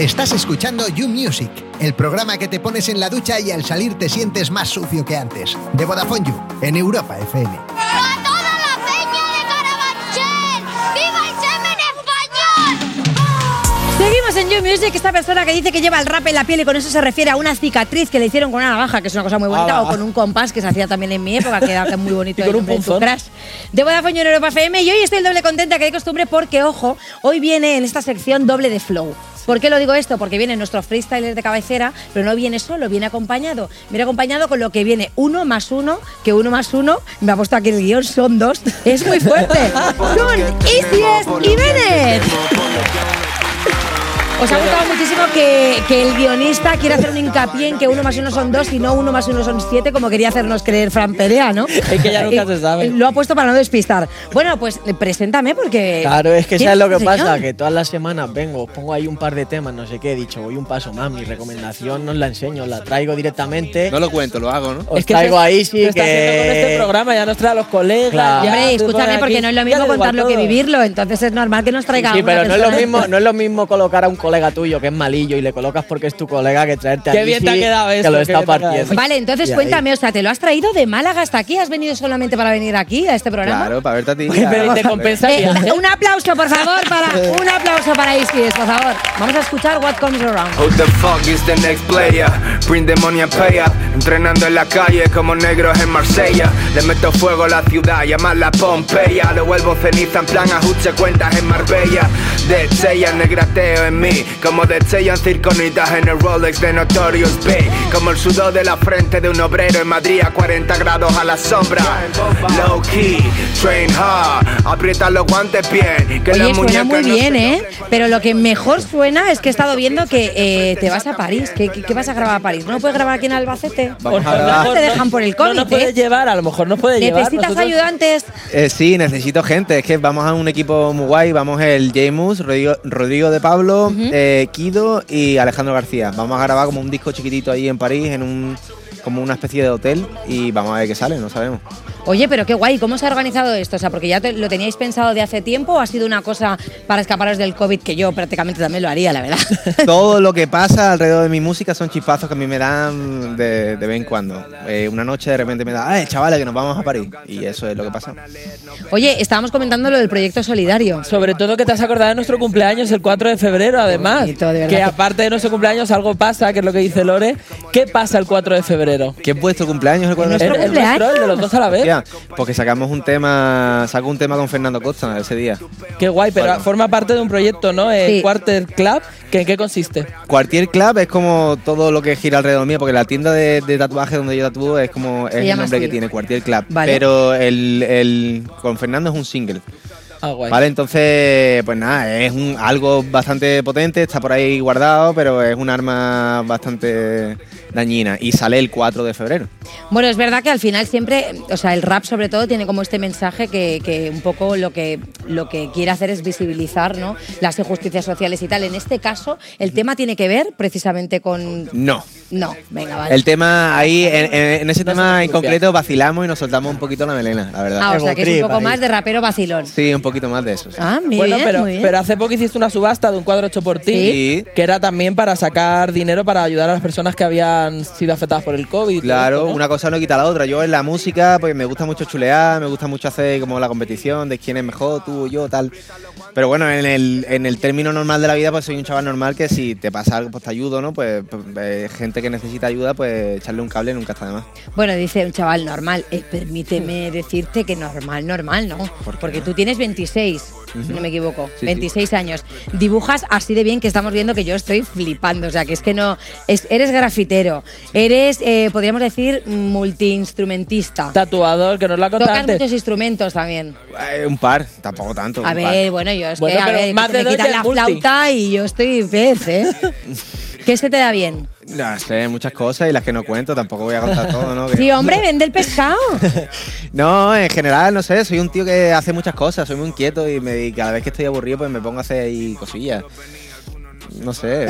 Estás escuchando You Music, el programa que te pones en la ducha y al salir te sientes más sucio que antes. De Vodafone You, en Europa FM. ¡Viva el semen español! Seguimos en You Music, esta persona que dice que lleva el rap en la piel y con eso se refiere a una cicatriz que le hicieron con una navaja, que es una cosa muy bonita, Ah, o con un compás que se hacía también en mi época, que era muy bonito. <laughs> Y con un de punzón. De Vodafone You en Europa FM y hoy estoy el doble contenta que de costumbre porque, ojo, hoy viene en esta sección doble de flow. ¿Por qué lo digo esto? Porque viene nuestro freestyler de cabecera, pero no viene solo, viene acompañado. Viene acompañado con lo que viene uno más uno, que uno más uno, me ha puesto aquí el guion, son dos. <laughs> Es muy fuerte. <laughs> Son Isis y Bennett. Os ha gustado muchísimo que, que el guionista quiera hacer un hincapié en que uno más uno son dos y no uno más uno son siete, como quería hacernos creer Fran Perea, ¿no? <laughs> Es que ya nunca se sabe. Lo ha puesto para no despistar. Bueno, pues eh, preséntame porque. Claro, es que ¿Quién sabes lo es que pasa, que todas las semanas vengo, pongo ahí un par de temas, no sé qué, he dicho, voy un paso más, mi recomendación no os la enseño, la traigo directamente. No lo cuento, lo hago, ¿no? Os traigo ahí sí Lo está haciendo con este que... programa, ya nos trae a los colegas. Claro. ya Hombre, escúchame, porque no es lo mismo contarlo que vivirlo, entonces es normal que nos traiga Sí, una pero no es, lo mismo, no es lo mismo colocar a un colega tuyo que es malillo y le colocas porque es tu colega que traerte a Qué bien te ha quedado que esto, lo está partiendo. Vale, entonces cuéntame, o sea, ¿te lo has traído de Málaga hasta aquí? ¿Has venido solamente para venir aquí a este programa? Claro, para verte a ti. Oye, pero ¿y te compensaría? <laughs> Eh, un aplauso, por favor, para un aplauso para Iskis, por favor. Vamos a escuchar What Comes Around. Who the fuck is the next player? Bring the money and pay up. Entrenando en la calle como negros en Marsella. Le meto fuego a la ciudad, llamarla Pompeya. Lo vuelvo ceniza en plan ajuste cuentas en Marbella. Destellan negrateo en mí. Como destellan circonitas en el Rolex de Notorious Big. Como el sudor de la frente de un obrero en Madrid a 40 grados a la sombra. Low key, train hard. Aprieta los guantes bien. Que Oye, suena muy no bien, ¿eh? Pero lo que mejor suena es que he estado viendo que eh, te vas a París. ¿Qué, qué, qué vas a grabar a París? ¿No puedes grabar aquí en Albacete? No grabar. te dejan por el No COVID, nos puedes ¿eh? llevar, a lo mejor nos puede llevar. ¿Necesitas nosotros- ayudantes? Eh, sí, necesito gente. Es que vamos a un equipo muy guay. Vamos el Jamus, Rodrigo, Rodrigo de Pablo, eh, Kido y Alejandro García. Vamos a grabar como un disco chiquitito ahí en París, en un como una especie de hotel y vamos a ver qué sale, no sabemos. Oye, pero qué guay, ¿cómo se ha organizado esto? O sea, porque ya te- lo teníais pensado de hace tiempo o ha sido una cosa para escaparos del COVID que yo prácticamente también lo haría, la verdad. <laughs> Todo lo que pasa alrededor de mi música son chispazos que a mí me dan de, de vez en cuando. Eh, una noche de repente me da, ¡ay, chavales, que nos vamos a París! Y eso es lo que pasa. Oye, estábamos comentando lo del proyecto solidario. Sobre todo que te has acordado de nuestro cumpleaños el 4 de febrero, además. verdad que que- aparte de nuestro cumpleaños algo pasa, que es lo que dice Lore. ¿Qué pasa el 4 de febrero? ¿Qué es vuestro cumpleaños el 4 de El- el febrero? nuestro, el de los dos a la vez. Ya, porque sacamos un tema, saco un tema con Fernando Costa ese día. Qué guay, pero Bueno. forma parte de un proyecto, ¿no? El Sí. Quarter Club, que ¿en qué consiste? Quartier Club es como todo lo que gira alrededor mío, porque la tienda de, de tatuajes donde yo tatúo es como es el nombre así. que tiene, Quartier Club. Vale. Pero el, el- con Fernando es un single. Ah, guay. Vale, entonces, pues nada, es un, algo bastante potente, está por ahí guardado, pero es un arma bastante dañina. Y sale el 4 de febrero. Bueno, es verdad que al final siempre, o sea, el rap sobre todo tiene como este mensaje que, que un poco lo que, lo que quiere hacer es visibilizar ¿no? las injusticias sociales y tal. En este caso, el tema tiene que ver precisamente con... No. No, venga, vale. El tema ahí, en, ese No tema en concreto, vacilamos y nos soltamos un poquito la melena, la verdad. Ah, o sea, que es un poco más de rapero vacilón. Sí, un poquito más de eso. sí. Ah, muy bueno, bien, pero, muy bien. pero hace poco hiciste una subasta de un cuadro hecho por ti, Sí. que era también para sacar dinero para ayudar a las personas que habían sido afectadas por el COVID. Claro, esto, ¿no? una cosa no quita la otra. Yo en la música, pues me gusta mucho chulear, me gusta mucho hacer como la competición de quién es mejor, tú o yo, tal. Pero bueno, en el, en el término normal de la vida, pues soy un chaval normal que si te pasa algo, pues te ayudo, ¿no? Pues, pues, eh, gente que necesita ayuda, pues echarle un cable nunca está de más. Bueno, dice un chaval normal. Eh, permíteme decirte que normal, normal, ¿no? Porque tú tienes 26, si no me equivoco. Sí, sí. 26 años. Dibujas así de bien que estamos viendo que yo estoy flipando. O sea, que es que no. es- eres grafitero. Eres, eh, podríamos decir, multiinstrumentista. Tatuador, que nos lo ha contado Tocas antes. muchos instrumentos también. Eh, un par, tampoco tanto. A ver, bueno, yo es Bueno, que, a ver, más que de me quitan la multi. flauta y yo estoy pez, ¿eh? <laughs> ¿Qué se te da bien? No sé, muchas cosas y las que no cuento, tampoco voy a contar todo, ¿no? Sí, hombre, vende el pescado. <laughs> No, en general, no sé, soy un tío que hace muchas cosas, soy muy inquieto y, me, y cada vez que estoy aburrido, pues me pongo a hacer ahí cosillas. No sé.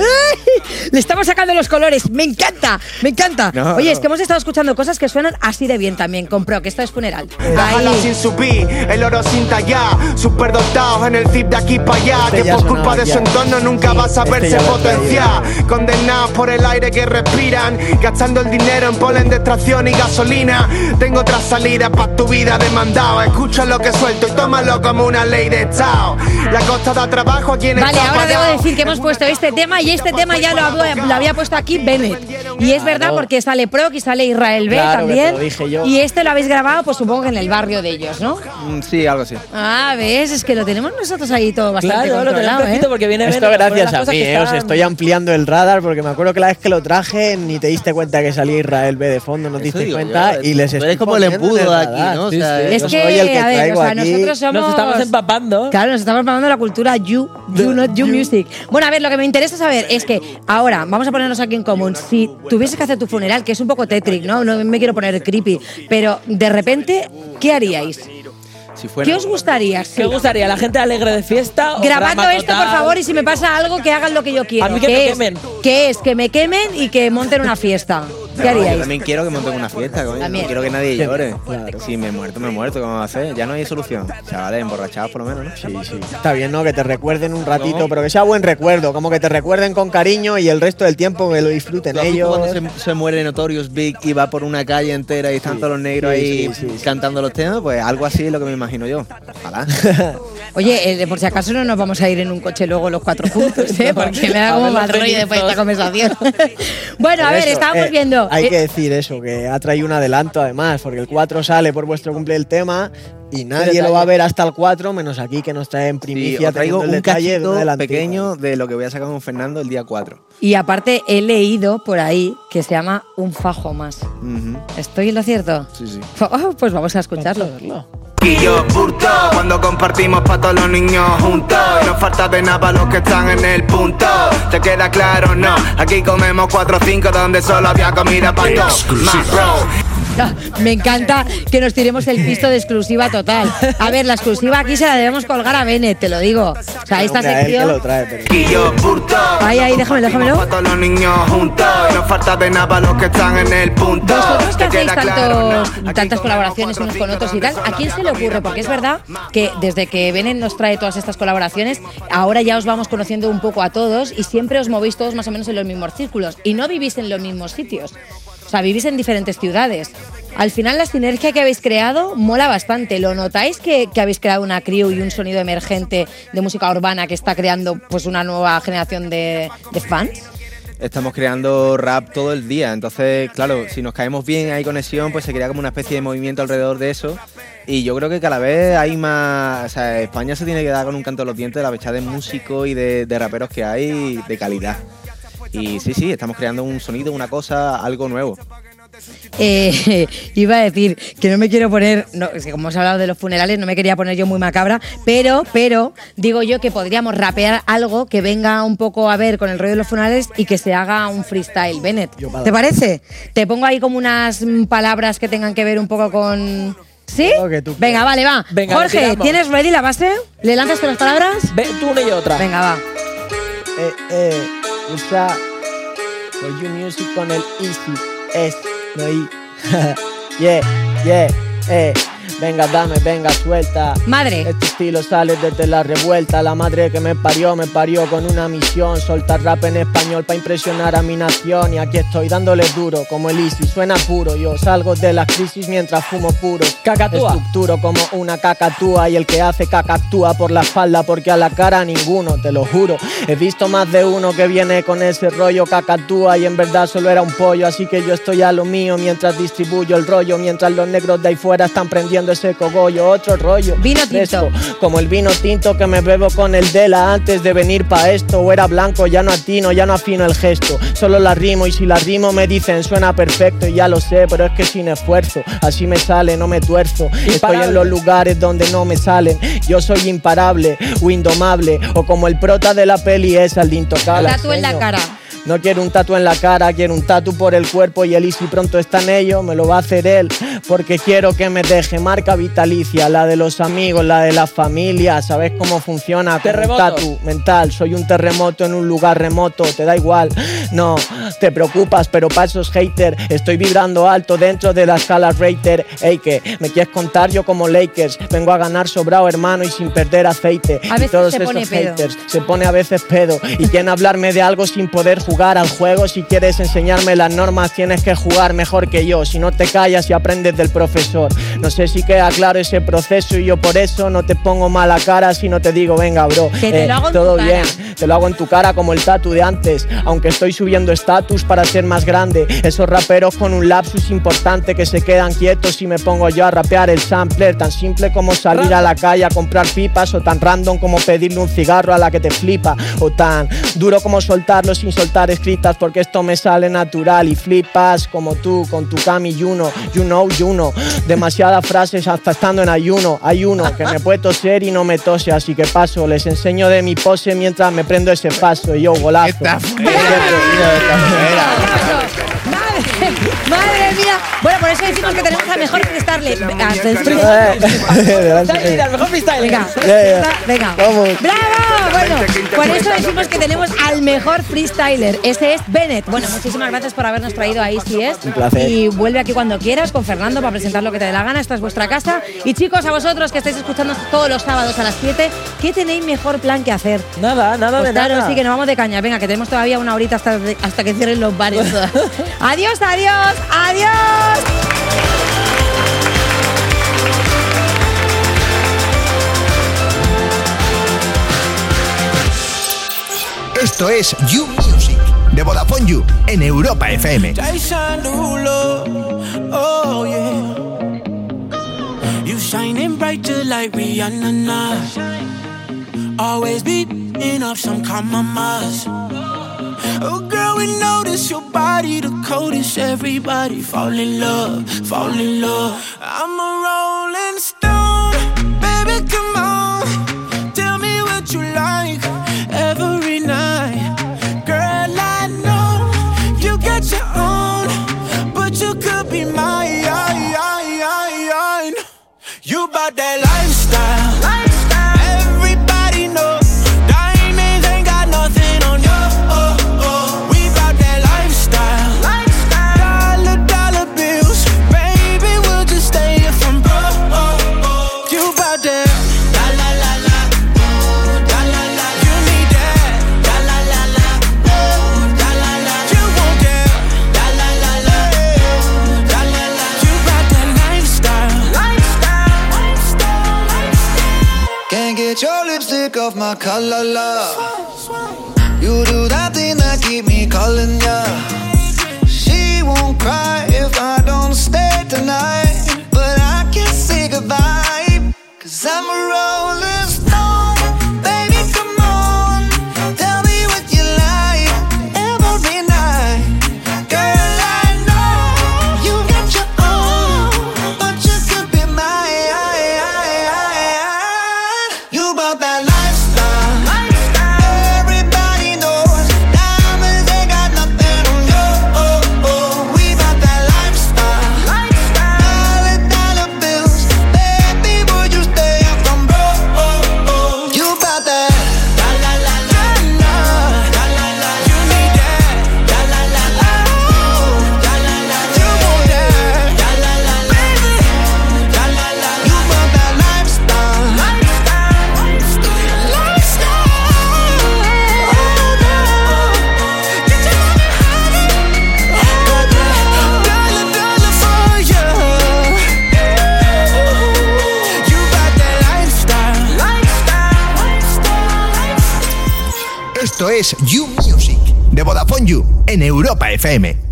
Le estamos sacando los colores. Me encanta, me encanta. No, Oye, no. es que hemos estado escuchando cosas que suenan así de bien también. Compró, que esto es funeral. Déjala sin subir, el oro sin tallar, superdotados en el zip de aquí para allá, Este que por culpa de ya. su entorno nunca vas a Este verse he potenciar, condenados por el aire que respiran, gastando el dinero en polen de extracción y gasolina. Tengo otra salida para tu vida demandado, escucha lo que suelto y tómalo como una ley de estado. La costa da trabajo a quienes Vale, ahora debo decir que hemos puesto este tema y este tema ya lo había, lo había puesto aquí Bennett. Y es verdad porque sale Proc y sale Israel B Claro, que te también. lo dije yo. Y este lo habéis grabado, pues supongo que en el barrio de ellos, ¿no? Mm, Sí, algo así. Ah, ves, es que lo tenemos nosotros ahí todo bastante Claro, lo tenemos ¿eh? porque viene Esto Bennett, pone gracias a mí, eh, os estoy ampliando el radar porque me acuerdo que la vez que lo traje ni te diste cuenta que salía Israel B de fondo, no te diste cuenta yo, y les estoy como el embudo aquí, ¿no? O Sí, sea, sí. Es que, soy el que a ver, traigo o sea, aquí. nosotros somos... Nos estamos empapando. Claro, nos estamos de la cultura You, You, not You Music. Bueno, a ver, lo que me interesa saber es que ahora, vamos a ponernos aquí en común, si tuvieses que hacer tu funeral, que es un poco tétrico, ¿no? No me quiero poner creepy, pero de repente, ¿qué haríais? Si ¿Qué os gustaría? ¿Qué os gustaría? ¿La gente alegre de fiesta? o Grabando esto, por favor, y si me pasa algo, que hagan lo que yo quiero. A mí que ¿Qué me es? quemen. ¿Qué es? Que me quemen y que monten una fiesta. ¿Qué haríais? Yo también quiero que monten una fiesta, coño. No quiero que nadie llore. Si me muerto, me muerto. ¿Cómo va a hacer? Ya no hay solución. Chavales, emborrachados por lo menos, ¿no? Sí, sí. Está bien, ¿no? Que te recuerden un ratito, pero que sea buen recuerdo, como que te recuerden con cariño y el resto del tiempo que lo disfruten ¿Tú has visto ellos. Cuando se, se muere Notorious Big y va por una calle entera y están todos los negros ahí cantando los temas, pues algo así es lo que me imagino yo. Ojalá. <laughs> Oye, eh, por si acaso no nos vamos a ir en un coche luego los cuatro juntos, ¿eh? <laughs> Porque me da como mal rollo después de esta conversación. <laughs> bueno, a ver, eso, estábamos eh, viendo. Hay eh, que decir eso, que ha traído un adelanto además, porque el 4 sale por vuestro cumple el tema y nadie lo va a ver hasta el 4, menos aquí que nos trae en Sí, primicia os traigo un detalle de pequeño de lo que voy a sacar con Fernando el día 4. Y aparte he leído por ahí que se llama Un fajo más. ¿Estoy en lo cierto? Sí, sí. Oh, <laughs> pues vamos a escucharlo. Y yo burto cuando compartimos para todos los niños juntos. Y no falta de nada para los que están en el punto. ¿Te queda claro? No. Aquí comemos 4 o 5 donde solo había comida para todos. Más bro. Me encanta que nos tiremos el pisto de exclusiva total. A ver, la exclusiva aquí se la debemos colgar a Bennett, te lo digo. O sea, esta sección. lo trae, pero-. Ahí, ahí, déjamelo, déjamelo. Para todos los niños juntos. Y no falta de nada para los que están en el punto. Vosotros que ¿Te hacéis tantos, tantas colaboraciones unos con otros y tal, ¿a quién se le ocurre? Porque es verdad que desde que Bennett nos trae todas estas colaboraciones, ahora ya os vamos conociendo un poco a todos y siempre os movéis todos más o menos en los mismos círculos y no vivís en los mismos sitios. O sea, vivís en diferentes ciudades. Al final la sinergia que habéis creado mola bastante. ¿Lo notáis que, habéis creado una crew y un sonido emergente de música urbana que está creando pues una nueva generación de, fans? Estamos creando rap todo el día, entonces, claro, si nos caemos bien, hay conexión, pues se crea como una especie de movimiento alrededor de eso. Y yo creo que cada vez hay más. España se tiene que dar con un canto de los dientes de la fecha de músicos y de, de raperos que hay de calidad. Y sí, sí, estamos creando un sonido, una cosa, algo nuevo. Eh, <laughs> iba a decir que no me quiero poner, no, es que como hemos hablado de los funerales, no me quería poner yo muy macabra, pero, pero digo yo que podríamos rapear algo que venga un poco a ver con el rollo de los funerales y que se haga un freestyle, Bennett. ¿Te parece? Te pongo ahí como unas palabras que tengan que ver un poco con. ¿Sí? Venga, vale, va. Venga, Jorge. ¿tienes ready la base? ¿Le lanzas con las palabras? Ve, tú una y otra. Venga, va. Eh, eh, usa For You Music con el Easy S, no <laughs> yeah, yeah, eh. Venga, dame, venga, suelta. Madre. Este estilo sale desde la revuelta. La madre que me parió, me parió con una misión. Soltar rap en español para impresionar a mi nación. Y aquí estoy dándole duro, como el Easy. Suena puro. Yo salgo de la crisis mientras fumo puro. Cacatúa. Estructuro como una cacatúa. Y el que hace caca actúa por la espalda, porque a la cara ninguno, te lo juro. He visto más de uno que viene con ese rollo cacatúa. Y en verdad solo era un pollo. Así que yo estoy a lo mío mientras distribuyo el rollo. Mientras los negros de ahí fuera están prendiendo ese cogollo. Otro rollo. Vino fresco, como el vino tinto que me bebo con el Dela antes de venir pa' esto. O era blanco, ya no atino, ya no afino el gesto. Solo la rimo y si la rimo me dicen suena perfecto. Y ya lo sé, pero es que sin esfuerzo. Así me sale, no me tuerzo. Estoy Imparable. en los lugares donde no me salen. Yo soy imparable o indomable. O como el prota de la peli es el de intocable. En la cara. No quiero un tatu en la cara, quiero un tatu por el cuerpo y el Easy pronto está en ello, me lo va a hacer él, porque quiero que me deje marca vitalicia, la de los amigos, la de la familia, ¿sabes cómo funciona? Como un Terremoto. tatu mental, soy un terremoto en un lugar remoto, te da igual, no, te preocupas, pero para esos haters, estoy vibrando alto dentro de la escala Rater, ey que, me quieres contar yo como Lakers, vengo a ganar sobrado hermano y sin perder aceite, A y todos se esos pone pedo. haters se pone a veces pedo y quieren hablarme de algo sin poder jugar al juego. Si quieres enseñarme las normas, tienes que jugar mejor que yo. Si no te callas y aprendes del profesor. No sé si queda claro ese proceso y yo por eso no te pongo mala cara si no te digo, venga, bro. Que te lo hago en todo tu bien. cara. Te lo hago en tu cara como el tatu de antes. Aunque estoy subiendo estatus para ser más grande. Esos raperos con un lapsus importante que se quedan quietos y me pongo yo a rapear el sampler. Tan simple como salir a la calle a comprar pipas. O tan random como pedirle un cigarro a la que te flipa. O tan duro como soltarlo sin soltar escritas. Porque esto me sale natural y flipas como tú con tu Cami Juno. You know, know. Demasiadas frases hasta estando en ayuno. Hay uno que me puede toser y no me tose. Así que paso, les enseño de mi pose mientras me prendo ese paso. Y yo, golazo. Madre, madre mía. Bueno, por eso decimos que tenemos al mejor freestyler. Ah, Dale, al <laughs> mejor freestyle. Venga, venga. Vamos. ¡Bravo! Bueno, con eso decimos que tenemos al mejor freestyler. Este es Bennett. Bueno, muchísimas gracias por habernos traído a Easy Es. Un placer. Y vuelve aquí cuando quieras con Fernando para presentar lo que te dé la gana. Esta es vuestra casa. Y chicos, a vosotros que estáis escuchando todos los sábados a las 7, ¿qué tenéis mejor plan que hacer? Nada, nada Pues de claro, nada. sí, que nos vamos de caña. Venga, que tenemos todavía una horita hasta, hasta que cierren los bares. <laughs> adiós, adiós, adiós. Esto es You Music de Vodafone You en Europa FM. Oh yeah. You shining bright just like Rihanna now. Always beating up some compromise. Oh girl, we notice your body the coldest. Everybody fall in love, fall in love. I'm a rolling stone, baby, come kalala en Europa FM.